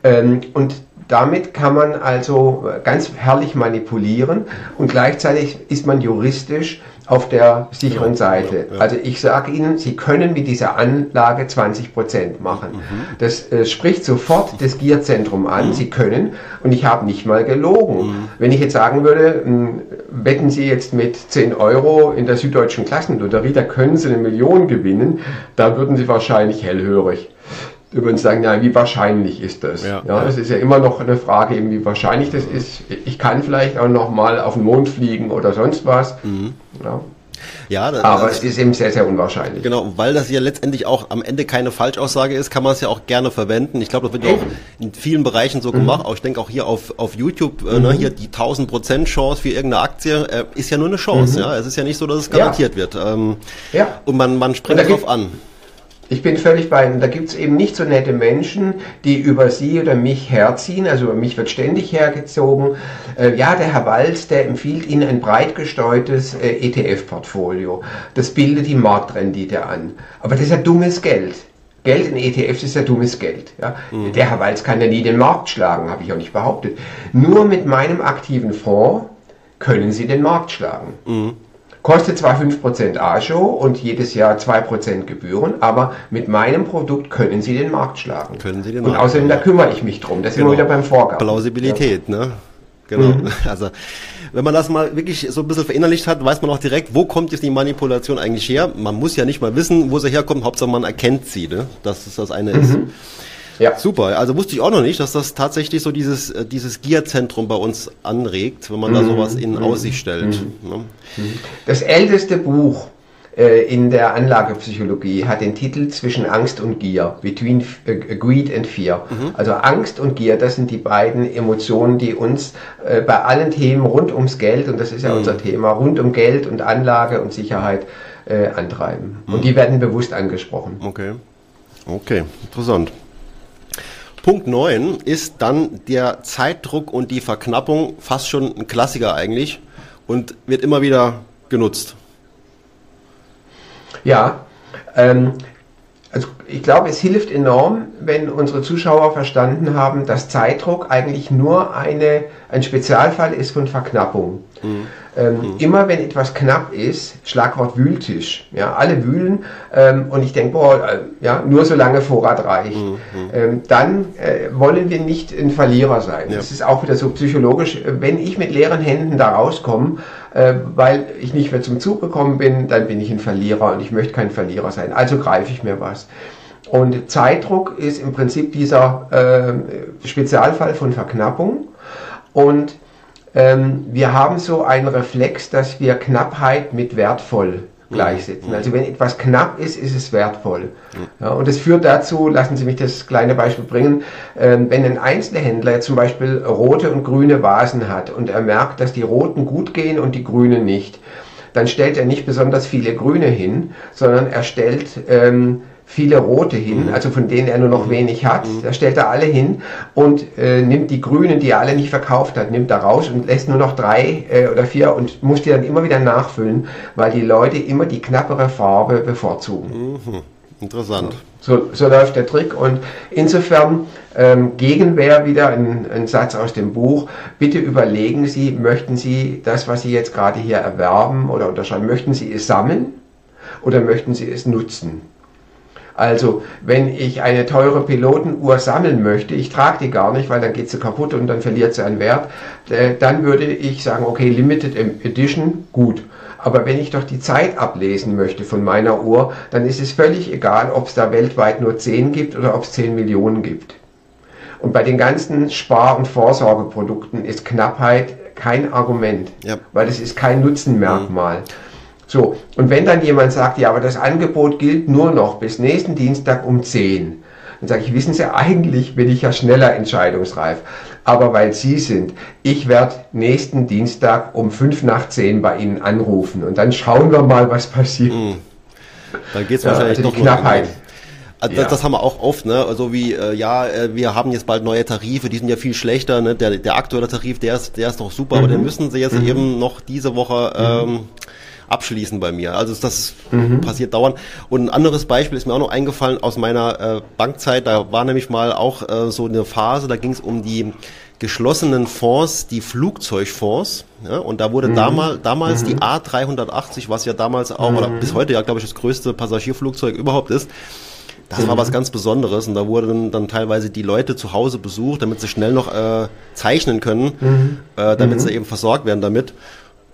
Ähm, und damit kann man also ganz herrlich manipulieren und gleichzeitig ist man juristisch auf der sicheren Seite. Also ich sage Ihnen, Sie können mit dieser Anlage 20 Prozent machen. Mhm. Das äh, spricht sofort das Gierzentrum an. Mhm. Sie können und ich habe nicht mal gelogen. Mhm. Wenn ich jetzt sagen würde, hm, wetten Sie jetzt mit 10 Euro in der Süddeutschen Klassenlotterie, da können Sie eine Million gewinnen, da würden Sie wahrscheinlich hellhörig würden sagen, ja, wie wahrscheinlich ist das? Ja, ja, das ist ja immer noch eine Frage, eben wie wahrscheinlich das ist. Ich kann vielleicht auch noch mal auf den Mond fliegen oder sonst was. Mhm. Ja. Ja, das, aber es ist eben sehr, sehr unwahrscheinlich. Genau, weil das ja letztendlich auch am Ende keine Falschaussage ist, kann man es ja auch gerne verwenden. Ich glaube, das wird ja auch in vielen Bereichen so mhm. gemacht. Auch ich denke auch hier auf, auf YouTube, äh, ne, mhm. hier die 1000 Prozent Chance für irgendeine Aktie äh, ist ja nur eine Chance. Mhm. Ja, es ist ja nicht so, dass es garantiert ja. wird. Ähm, ja. Und man, man springt drauf an. Ich bin völlig bei Ihnen. Da gibt es eben nicht so nette Menschen, die über Sie oder mich herziehen. Also über mich wird ständig hergezogen. Äh, ja, der Herr Walz, der empfiehlt Ihnen ein breit gestreutes äh, ETF-Portfolio. Das bildet die Marktrendite an. Aber das ist ja dummes Geld. Geld in ETFs ist ja dummes Geld. Ja? Mhm. Der Herr Walz kann ja nie den Markt schlagen, habe ich auch nicht behauptet. Nur mit meinem aktiven Fonds können Sie den Markt schlagen. Mhm. Kostet zwar 5% Ajo und jedes Jahr 2% Gebühren, aber mit meinem Produkt können Sie den Markt schlagen. Können Sie den Markt Und außerdem, da kümmere ich mich drum. Das genau. sind wir wieder beim Vorgang. Plausibilität, ja. ne? Genau. Mhm. Also, wenn man das mal wirklich so ein bisschen verinnerlicht hat, weiß man auch direkt, wo kommt jetzt die Manipulation eigentlich her? Man muss ja nicht mal wissen, wo sie herkommt, Hauptsache man erkennt sie, ne? dass es das eine mhm. ist. Ja. Super. Also wusste ich auch noch nicht, dass das tatsächlich so dieses, äh, dieses Gierzentrum bei uns anregt, wenn man mhm. da sowas in mhm. Aussicht stellt. Mhm. Ne? Das älteste Buch äh, in der Anlagepsychologie hat den Titel Zwischen Angst und Gier, Between äh, Greed and Fear. Mhm. Also Angst und Gier, das sind die beiden Emotionen, die uns äh, bei allen Themen rund ums Geld, und das ist ja mhm. unser Thema, rund um Geld und Anlage und Sicherheit äh, antreiben. Mhm. Und die werden bewusst angesprochen. Okay. Okay, interessant. Punkt 9 ist dann der Zeitdruck und die Verknappung, fast schon ein Klassiker eigentlich und wird immer wieder genutzt. Ja, ähm, also ich glaube, es hilft enorm, wenn unsere Zuschauer verstanden haben, dass Zeitdruck eigentlich nur eine, ein Spezialfall ist von Verknappung. Mhm. Ähm, mhm. Immer wenn etwas knapp ist, Schlagwort Wühltisch, ja, alle wühlen ähm, und ich denke, boah, äh, ja, nur solange Vorrat reicht, mhm. ähm, dann äh, wollen wir nicht ein Verlierer sein. Ja. Das ist auch wieder so psychologisch, wenn ich mit leeren Händen da rauskomme, äh, weil ich nicht mehr zum Zug gekommen bin, dann bin ich ein Verlierer und ich möchte kein Verlierer sein. Also greife ich mir was. Und Zeitdruck ist im Prinzip dieser äh, Spezialfall von Verknappung und ähm, wir haben so einen Reflex, dass wir Knappheit mit wertvoll gleichsetzen. Mhm. Also wenn etwas knapp ist, ist es wertvoll. Ja, und das führt dazu, lassen Sie mich das kleine Beispiel bringen, ähm, wenn ein Einzelhändler zum Beispiel rote und grüne Vasen hat und er merkt, dass die roten gut gehen und die grünen nicht, dann stellt er nicht besonders viele grüne hin, sondern er stellt ähm, viele rote hin, mhm. also von denen er nur noch mhm. wenig hat. Mhm. Da stellt er alle hin und äh, nimmt die grünen, die er alle nicht verkauft hat, nimmt er raus und lässt nur noch drei äh, oder vier und muss die dann immer wieder nachfüllen, weil die Leute immer die knappere Farbe bevorzugen. Mhm. Interessant. So, so läuft der Trick und insofern ähm, Gegenwehr wieder ein, ein Satz aus dem Buch. Bitte überlegen Sie, möchten Sie das, was Sie jetzt gerade hier erwerben oder unterschreiben, möchten Sie es sammeln oder möchten Sie es nutzen? Also, wenn ich eine teure Pilotenuhr sammeln möchte, ich trage die gar nicht, weil dann geht sie kaputt und dann verliert sie an Wert, äh, dann würde ich sagen, okay, Limited Edition, gut. Aber wenn ich doch die Zeit ablesen möchte von meiner Uhr, dann ist es völlig egal, ob es da weltweit nur 10 gibt oder ob es 10 Millionen gibt. Und bei den ganzen Spar- und Vorsorgeprodukten ist Knappheit kein Argument, ja. weil es ist kein Nutzenmerkmal. Mhm. So, und wenn dann jemand sagt, ja, aber das Angebot gilt nur noch bis nächsten Dienstag um 10, dann sage ich, wissen Sie, eigentlich bin ich ja schneller entscheidungsreif. Aber weil Sie sind, ich werde nächsten Dienstag um 5 nach 10 bei Ihnen anrufen und dann schauen wir mal, was passiert. Mhm. Dann geht es wahrscheinlich ja, also die Knappheit. Also ja. das, das, haben wir auch oft, ne? Also wie, äh, ja, äh, wir haben jetzt bald neue Tarife, die sind ja viel schlechter, ne? Der, der aktuelle Tarif, der ist, der ist noch super, mhm. aber den müssen sie jetzt mhm. eben noch diese Woche mhm. ähm, abschließen bei mir. Also das mhm. passiert dauernd. Und ein anderes Beispiel ist mir auch noch eingefallen aus meiner äh, Bankzeit. Da war nämlich mal auch äh, so eine Phase, da ging es um die geschlossenen Fonds, die Flugzeugfonds. Ja, und da wurde mhm. damals, damals mhm. die A380, was ja damals auch, oder mhm. bis heute ja, glaube ich, das größte Passagierflugzeug überhaupt ist, das war was mhm. ganz Besonderes und da wurden dann teilweise die Leute zu Hause besucht, damit sie schnell noch äh, zeichnen können, mhm. äh, damit mhm. sie eben versorgt werden damit.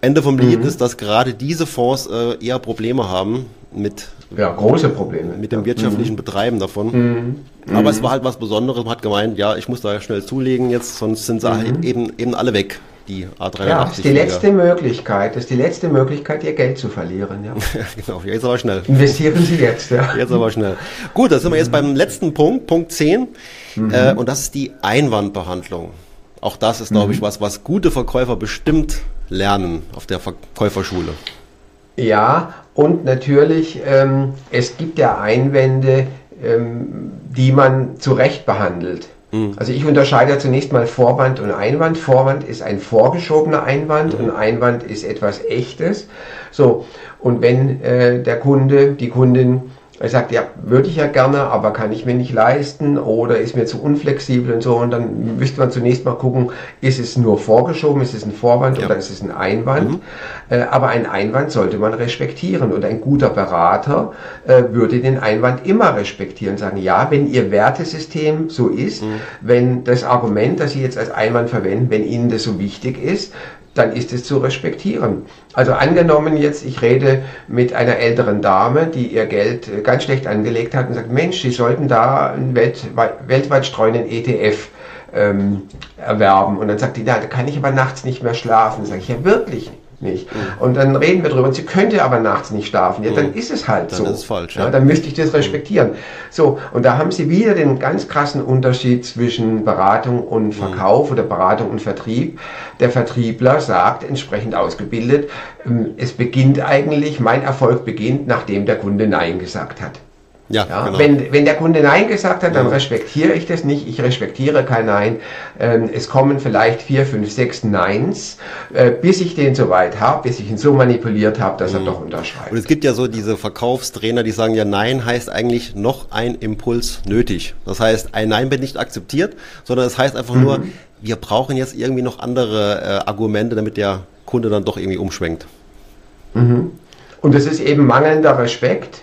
Ende vom Lied mhm. ist, dass gerade diese Fonds äh, eher Probleme haben mit ja, große Probleme mit dem wirtschaftlichen mhm. Betreiben davon. Mhm. Aber es mhm. war halt was Besonderes. Man hat gemeint, ja, ich muss da schnell zulegen jetzt, sonst sind sie halt eben, eben alle weg. Die A380. Ja, das ist die letzte Möglichkeit, das ist die letzte Möglichkeit, ihr Geld zu verlieren. Ja. genau, jetzt aber schnell. Investieren Sie jetzt, ja. Jetzt aber schnell. Gut, da sind wir jetzt beim letzten Punkt, Punkt 10. Mhm. Äh, und das ist die Einwandbehandlung. Auch das ist, glaube ich, was, was gute Verkäufer bestimmt lernen auf der Verkäuferschule. Ja, und natürlich, ähm, es gibt ja Einwände, ähm, die man zu Recht behandelt. Mhm. Also ich unterscheide zunächst mal Vorwand und Einwand. Vorwand ist ein vorgeschobener Einwand mhm. und Einwand ist etwas Echtes. So, und wenn äh, der Kunde, die Kundin er sagt, ja, würde ich ja gerne, aber kann ich mir nicht leisten oder ist mir zu unflexibel und so. Und dann müsste man zunächst mal gucken, ist es nur vorgeschoben, ist es ein Vorwand ja. oder ist es ein Einwand. Mhm. Äh, aber ein Einwand sollte man respektieren und ein guter Berater äh, würde den Einwand immer respektieren. Sagen, ja, wenn Ihr Wertesystem so ist, mhm. wenn das Argument, das Sie jetzt als Einwand verwenden, wenn Ihnen das so wichtig ist, dann ist es zu respektieren. Also angenommen jetzt, ich rede mit einer älteren Dame, die ihr Geld äh, ganz schlecht angelegt hat und sagt, Mensch, Sie sollten da einen weltweit, weltweit streuenden ETF ähm, erwerben. Und dann sagt die, da kann ich aber nachts nicht mehr schlafen. Sage ich, ja wirklich, nicht. Mhm. Und dann reden wir drüber. Und sie könnte aber nachts nicht schlafen. Ja, dann mhm. ist es halt dann so. Dann ist falsch. Ja. ja. dann müsste ich das respektieren. So, und da haben sie wieder den ganz krassen Unterschied zwischen Beratung und Verkauf mhm. oder Beratung und Vertrieb. Der Vertriebler sagt, entsprechend ausgebildet, ähm, es beginnt eigentlich, mein Erfolg beginnt, nachdem der Kunde Nein gesagt hat. Ja, ja genau. wenn, wenn der Kunde Nein gesagt hat, dann ja. respektiere ich das nicht. Ich respektiere kein Nein. Ähm, es kommen vielleicht vier, fünf, sechs Neins, äh, bis ich den so weit habe, bis ich ihn so manipuliert habe, dass mhm. er doch unterschreibt. Und es gibt ja so diese Verkaufstrainer, die sagen ja, Nein heißt eigentlich noch ein Impuls nötig. Das heißt, ein Nein wird nicht akzeptiert, sondern es das heißt einfach mhm. nur, wir brauchen jetzt irgendwie noch andere äh, Argumente, damit der Kunde dann doch irgendwie umschwenkt. Mhm. Und das ist eben mangelnder Respekt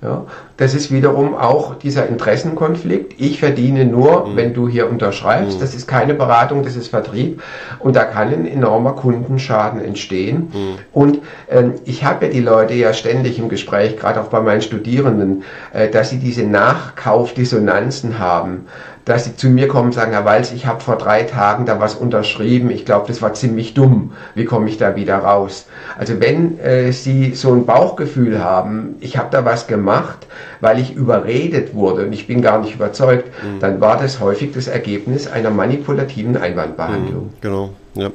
ja, das ist wiederum auch dieser Interessenkonflikt. Ich verdiene nur, mhm. wenn du hier unterschreibst. Mhm. Das ist keine Beratung, das ist Vertrieb. Und da kann ein enormer Kundenschaden entstehen. Mhm. Und ähm, ich habe ja die Leute ja ständig im Gespräch, gerade auch bei meinen Studierenden, äh, dass sie diese Nachkaufdissonanzen haben dass sie zu mir kommen und sagen, Herr Walz, ich habe vor drei Tagen da was unterschrieben, ich glaube, das war ziemlich dumm, wie komme ich da wieder raus? Also wenn äh, Sie so ein Bauchgefühl haben, ich habe da was gemacht, weil ich überredet wurde und ich bin gar nicht überzeugt, mhm. dann war das häufig das Ergebnis einer manipulativen Einwandbehandlung. Mhm, genau, ja.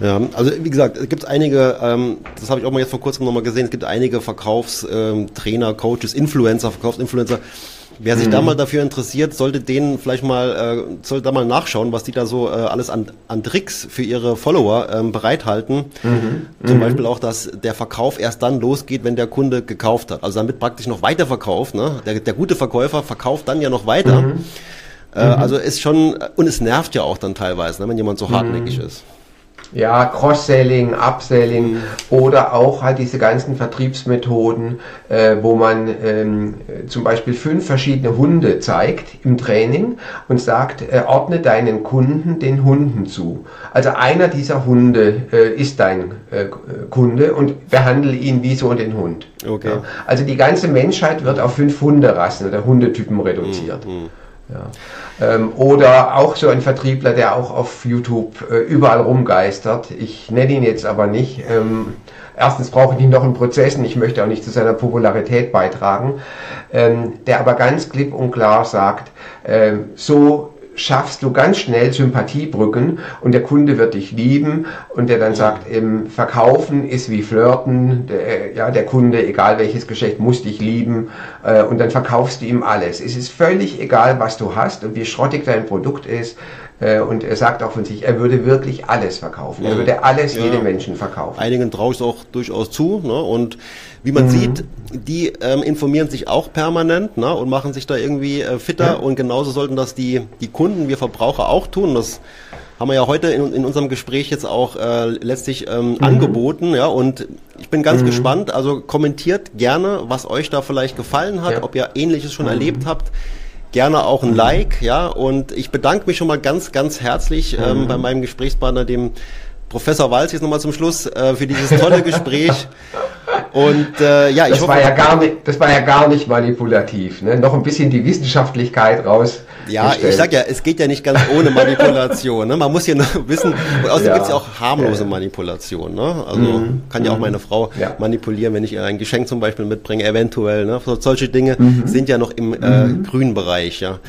Ja, also wie gesagt, es gibt einige, ähm, das habe ich auch mal jetzt vor kurzem nochmal gesehen, es gibt einige Verkaufstrainer, ähm, Coaches, Influencer, Verkaufsinfluencer, Wer sich mhm. da mal dafür interessiert, sollte denen vielleicht mal, äh, sollte da mal nachschauen, was die da so äh, alles an, an Tricks für ihre Follower ähm, bereithalten. Mhm. Zum mhm. Beispiel auch, dass der Verkauf erst dann losgeht, wenn der Kunde gekauft hat. Also damit praktisch noch weiter verkauft. Ne? Der, der gute Verkäufer verkauft dann ja noch weiter. Mhm. Äh, mhm. also ist schon, und es nervt ja auch dann teilweise, ne, wenn jemand so hartnäckig mhm. ist. Ja, Cross-Selling, Upselling mhm. oder auch halt diese ganzen Vertriebsmethoden, äh, wo man ähm, zum Beispiel fünf verschiedene Hunde zeigt im Training und sagt, äh, ordne deinen Kunden den Hunden zu. Also einer dieser Hunde äh, ist dein äh, Kunde und behandle ihn wie so den Hund. Okay. Ja. Also die ganze Menschheit wird auf fünf Hunderassen oder Hundetypen reduziert. Mhm. Ja. Ähm, oder auch so ein Vertriebler, der auch auf YouTube äh, überall rumgeistert. Ich nenne ihn jetzt aber nicht. Ähm, erstens brauche ich nicht noch einen Prozess und ich möchte auch nicht zu seiner Popularität beitragen. Ähm, der aber ganz klipp und klar sagt, äh, so schaffst du ganz schnell Sympathiebrücken und der Kunde wird dich lieben und der dann sagt, im Verkaufen ist wie Flirten, der, ja, der Kunde, egal welches Geschäft, muss dich lieben äh, und dann verkaufst du ihm alles. Es ist völlig egal, was du hast und wie schrottig dein Produkt ist, äh, und er sagt auch von sich, er würde wirklich alles verkaufen. Er würde alles ja. jedem Menschen verkaufen. Einigen traue ich auch durchaus zu. Ne? Und wie man mhm. sieht, die ähm, informieren sich auch permanent ne? und machen sich da irgendwie äh, fitter. Ja. Und genauso sollten das die, die Kunden, wir Verbraucher auch tun. Das haben wir ja heute in, in unserem Gespräch jetzt auch äh, letztlich ähm, mhm. angeboten. Ja, und ich bin ganz mhm. gespannt. Also kommentiert gerne, was euch da vielleicht gefallen hat, ja. ob ihr Ähnliches schon mhm. erlebt habt gerne auch ein Like, ja. Und ich bedanke mich schon mal ganz, ganz herzlich ähm, mhm. bei meinem Gesprächspartner, dem Professor Walz, jetzt nochmal zum Schluss, äh, für dieses tolle Gespräch. Und äh, ja, ich das hoffe, war ja gar nicht, das war ja gar nicht manipulativ. Ne? Noch ein bisschen die Wissenschaftlichkeit raus. Ja, ich sag ja, es geht ja nicht ganz ohne Manipulation. Ne? Man muss hier noch wissen. Und außerdem ja. gibt es ja auch harmlose Manipulation. Ne? Also mhm. kann ja auch mhm. meine Frau ja. manipulieren, wenn ich ihr ein Geschenk zum Beispiel mitbringe, eventuell. Ne? Solche Dinge mhm. sind ja noch im äh, mhm. grünen Bereich. Ja.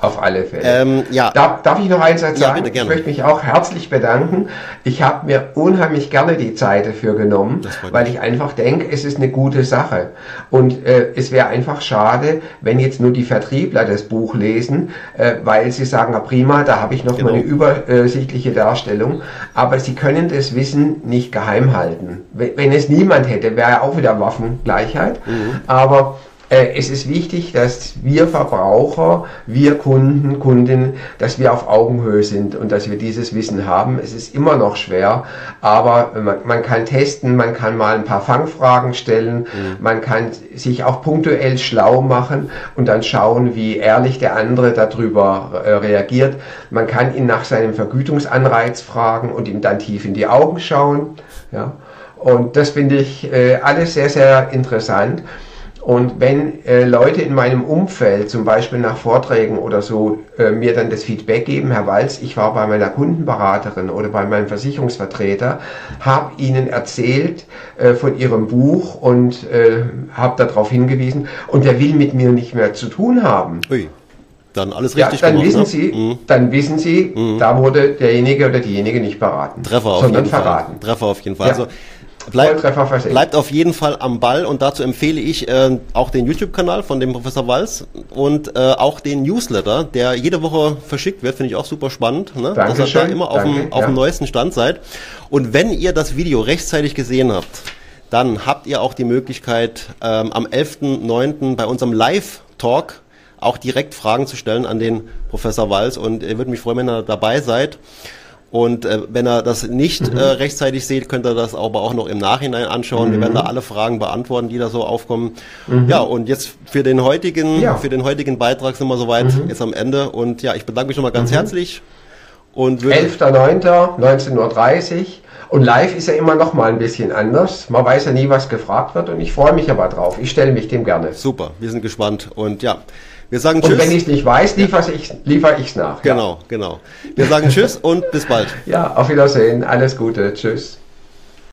Auf alle Fälle. Ähm, ja. Darf, darf ich noch eins sagen? Ja, bitte, gerne. Ich möchte mich auch herzlich bedanken. Ich habe mir unheimlich gerne die Zeit dafür genommen, weil ich einfach denke, es ist eine gute Sache. Und äh, es wäre einfach schade, wenn jetzt nur die Vertriebler das Buch lesen, äh, weil sie sagen, na prima, da habe ich noch genau. mal eine übersichtliche Darstellung. Aber sie können das Wissen nicht geheim halten. Wenn, wenn es niemand hätte, wäre ja auch wieder Waffengleichheit. Mhm. Aber es ist wichtig, dass wir Verbraucher, wir Kunden, Kundinnen, dass wir auf Augenhöhe sind und dass wir dieses Wissen haben. Es ist immer noch schwer, aber man, man kann testen, man kann mal ein paar Fangfragen stellen, mhm. man kann sich auch punktuell schlau machen und dann schauen, wie ehrlich der andere darüber äh, reagiert. Man kann ihn nach seinem Vergütungsanreiz fragen und ihm dann tief in die Augen schauen. Ja. Und das finde ich äh, alles sehr, sehr interessant. Und wenn äh, Leute in meinem Umfeld, zum Beispiel nach Vorträgen oder so, äh, mir dann das Feedback geben, Herr Walz, ich war bei meiner Kundenberaterin oder bei meinem Versicherungsvertreter, habe Ihnen erzählt äh, von Ihrem Buch und äh, habe darauf hingewiesen und der will mit mir nicht mehr zu tun haben. Ui dann alles richtig ja, dann gemacht. Wissen ne? Sie, mhm. Dann wissen Sie, mhm. da wurde derjenige oder diejenige nicht beraten, Treffer auf sondern jeden verraten. Fall. Treffer auf jeden Fall. Ja. Also Bleibt, bleibt auf jeden Fall am Ball und dazu empfehle ich äh, auch den YouTube-Kanal von dem Professor Walz und äh, auch den Newsletter, der jede Woche verschickt wird, finde ich auch super spannend, ne? dass ihr da immer auf, Danke, dem, auf ja. dem neuesten Stand seid. Und wenn ihr das Video rechtzeitig gesehen habt, dann habt ihr auch die Möglichkeit, ähm, am 11.09. bei unserem Live-Talk auch direkt Fragen zu stellen an den Professor Walz und ihr würde mich freuen, wenn ihr dabei seid. Und äh, wenn er das nicht mhm. äh, rechtzeitig sieht, könnt ihr das aber auch noch im Nachhinein anschauen. Mhm. Wir werden da alle Fragen beantworten, die da so aufkommen. Mhm. Ja, und jetzt für den heutigen, ja. für den heutigen Beitrag sind wir soweit mhm. jetzt am Ende. Und ja, ich bedanke mich nochmal ganz mhm. herzlich. Und 11.09.19.30 Uhr. Und live ist ja immer noch mal ein bisschen anders. Man weiß ja nie, was gefragt wird. Und ich freue mich aber drauf. Ich stelle mich dem gerne. Super, wir sind gespannt. Und ja, wir sagen Tschüss. Und wenn ich es nicht weiß, liefere ich es liefer nach. Genau, ja. genau. Wir sagen Tschüss und bis bald. Ja, auf Wiedersehen. Alles Gute. Tschüss.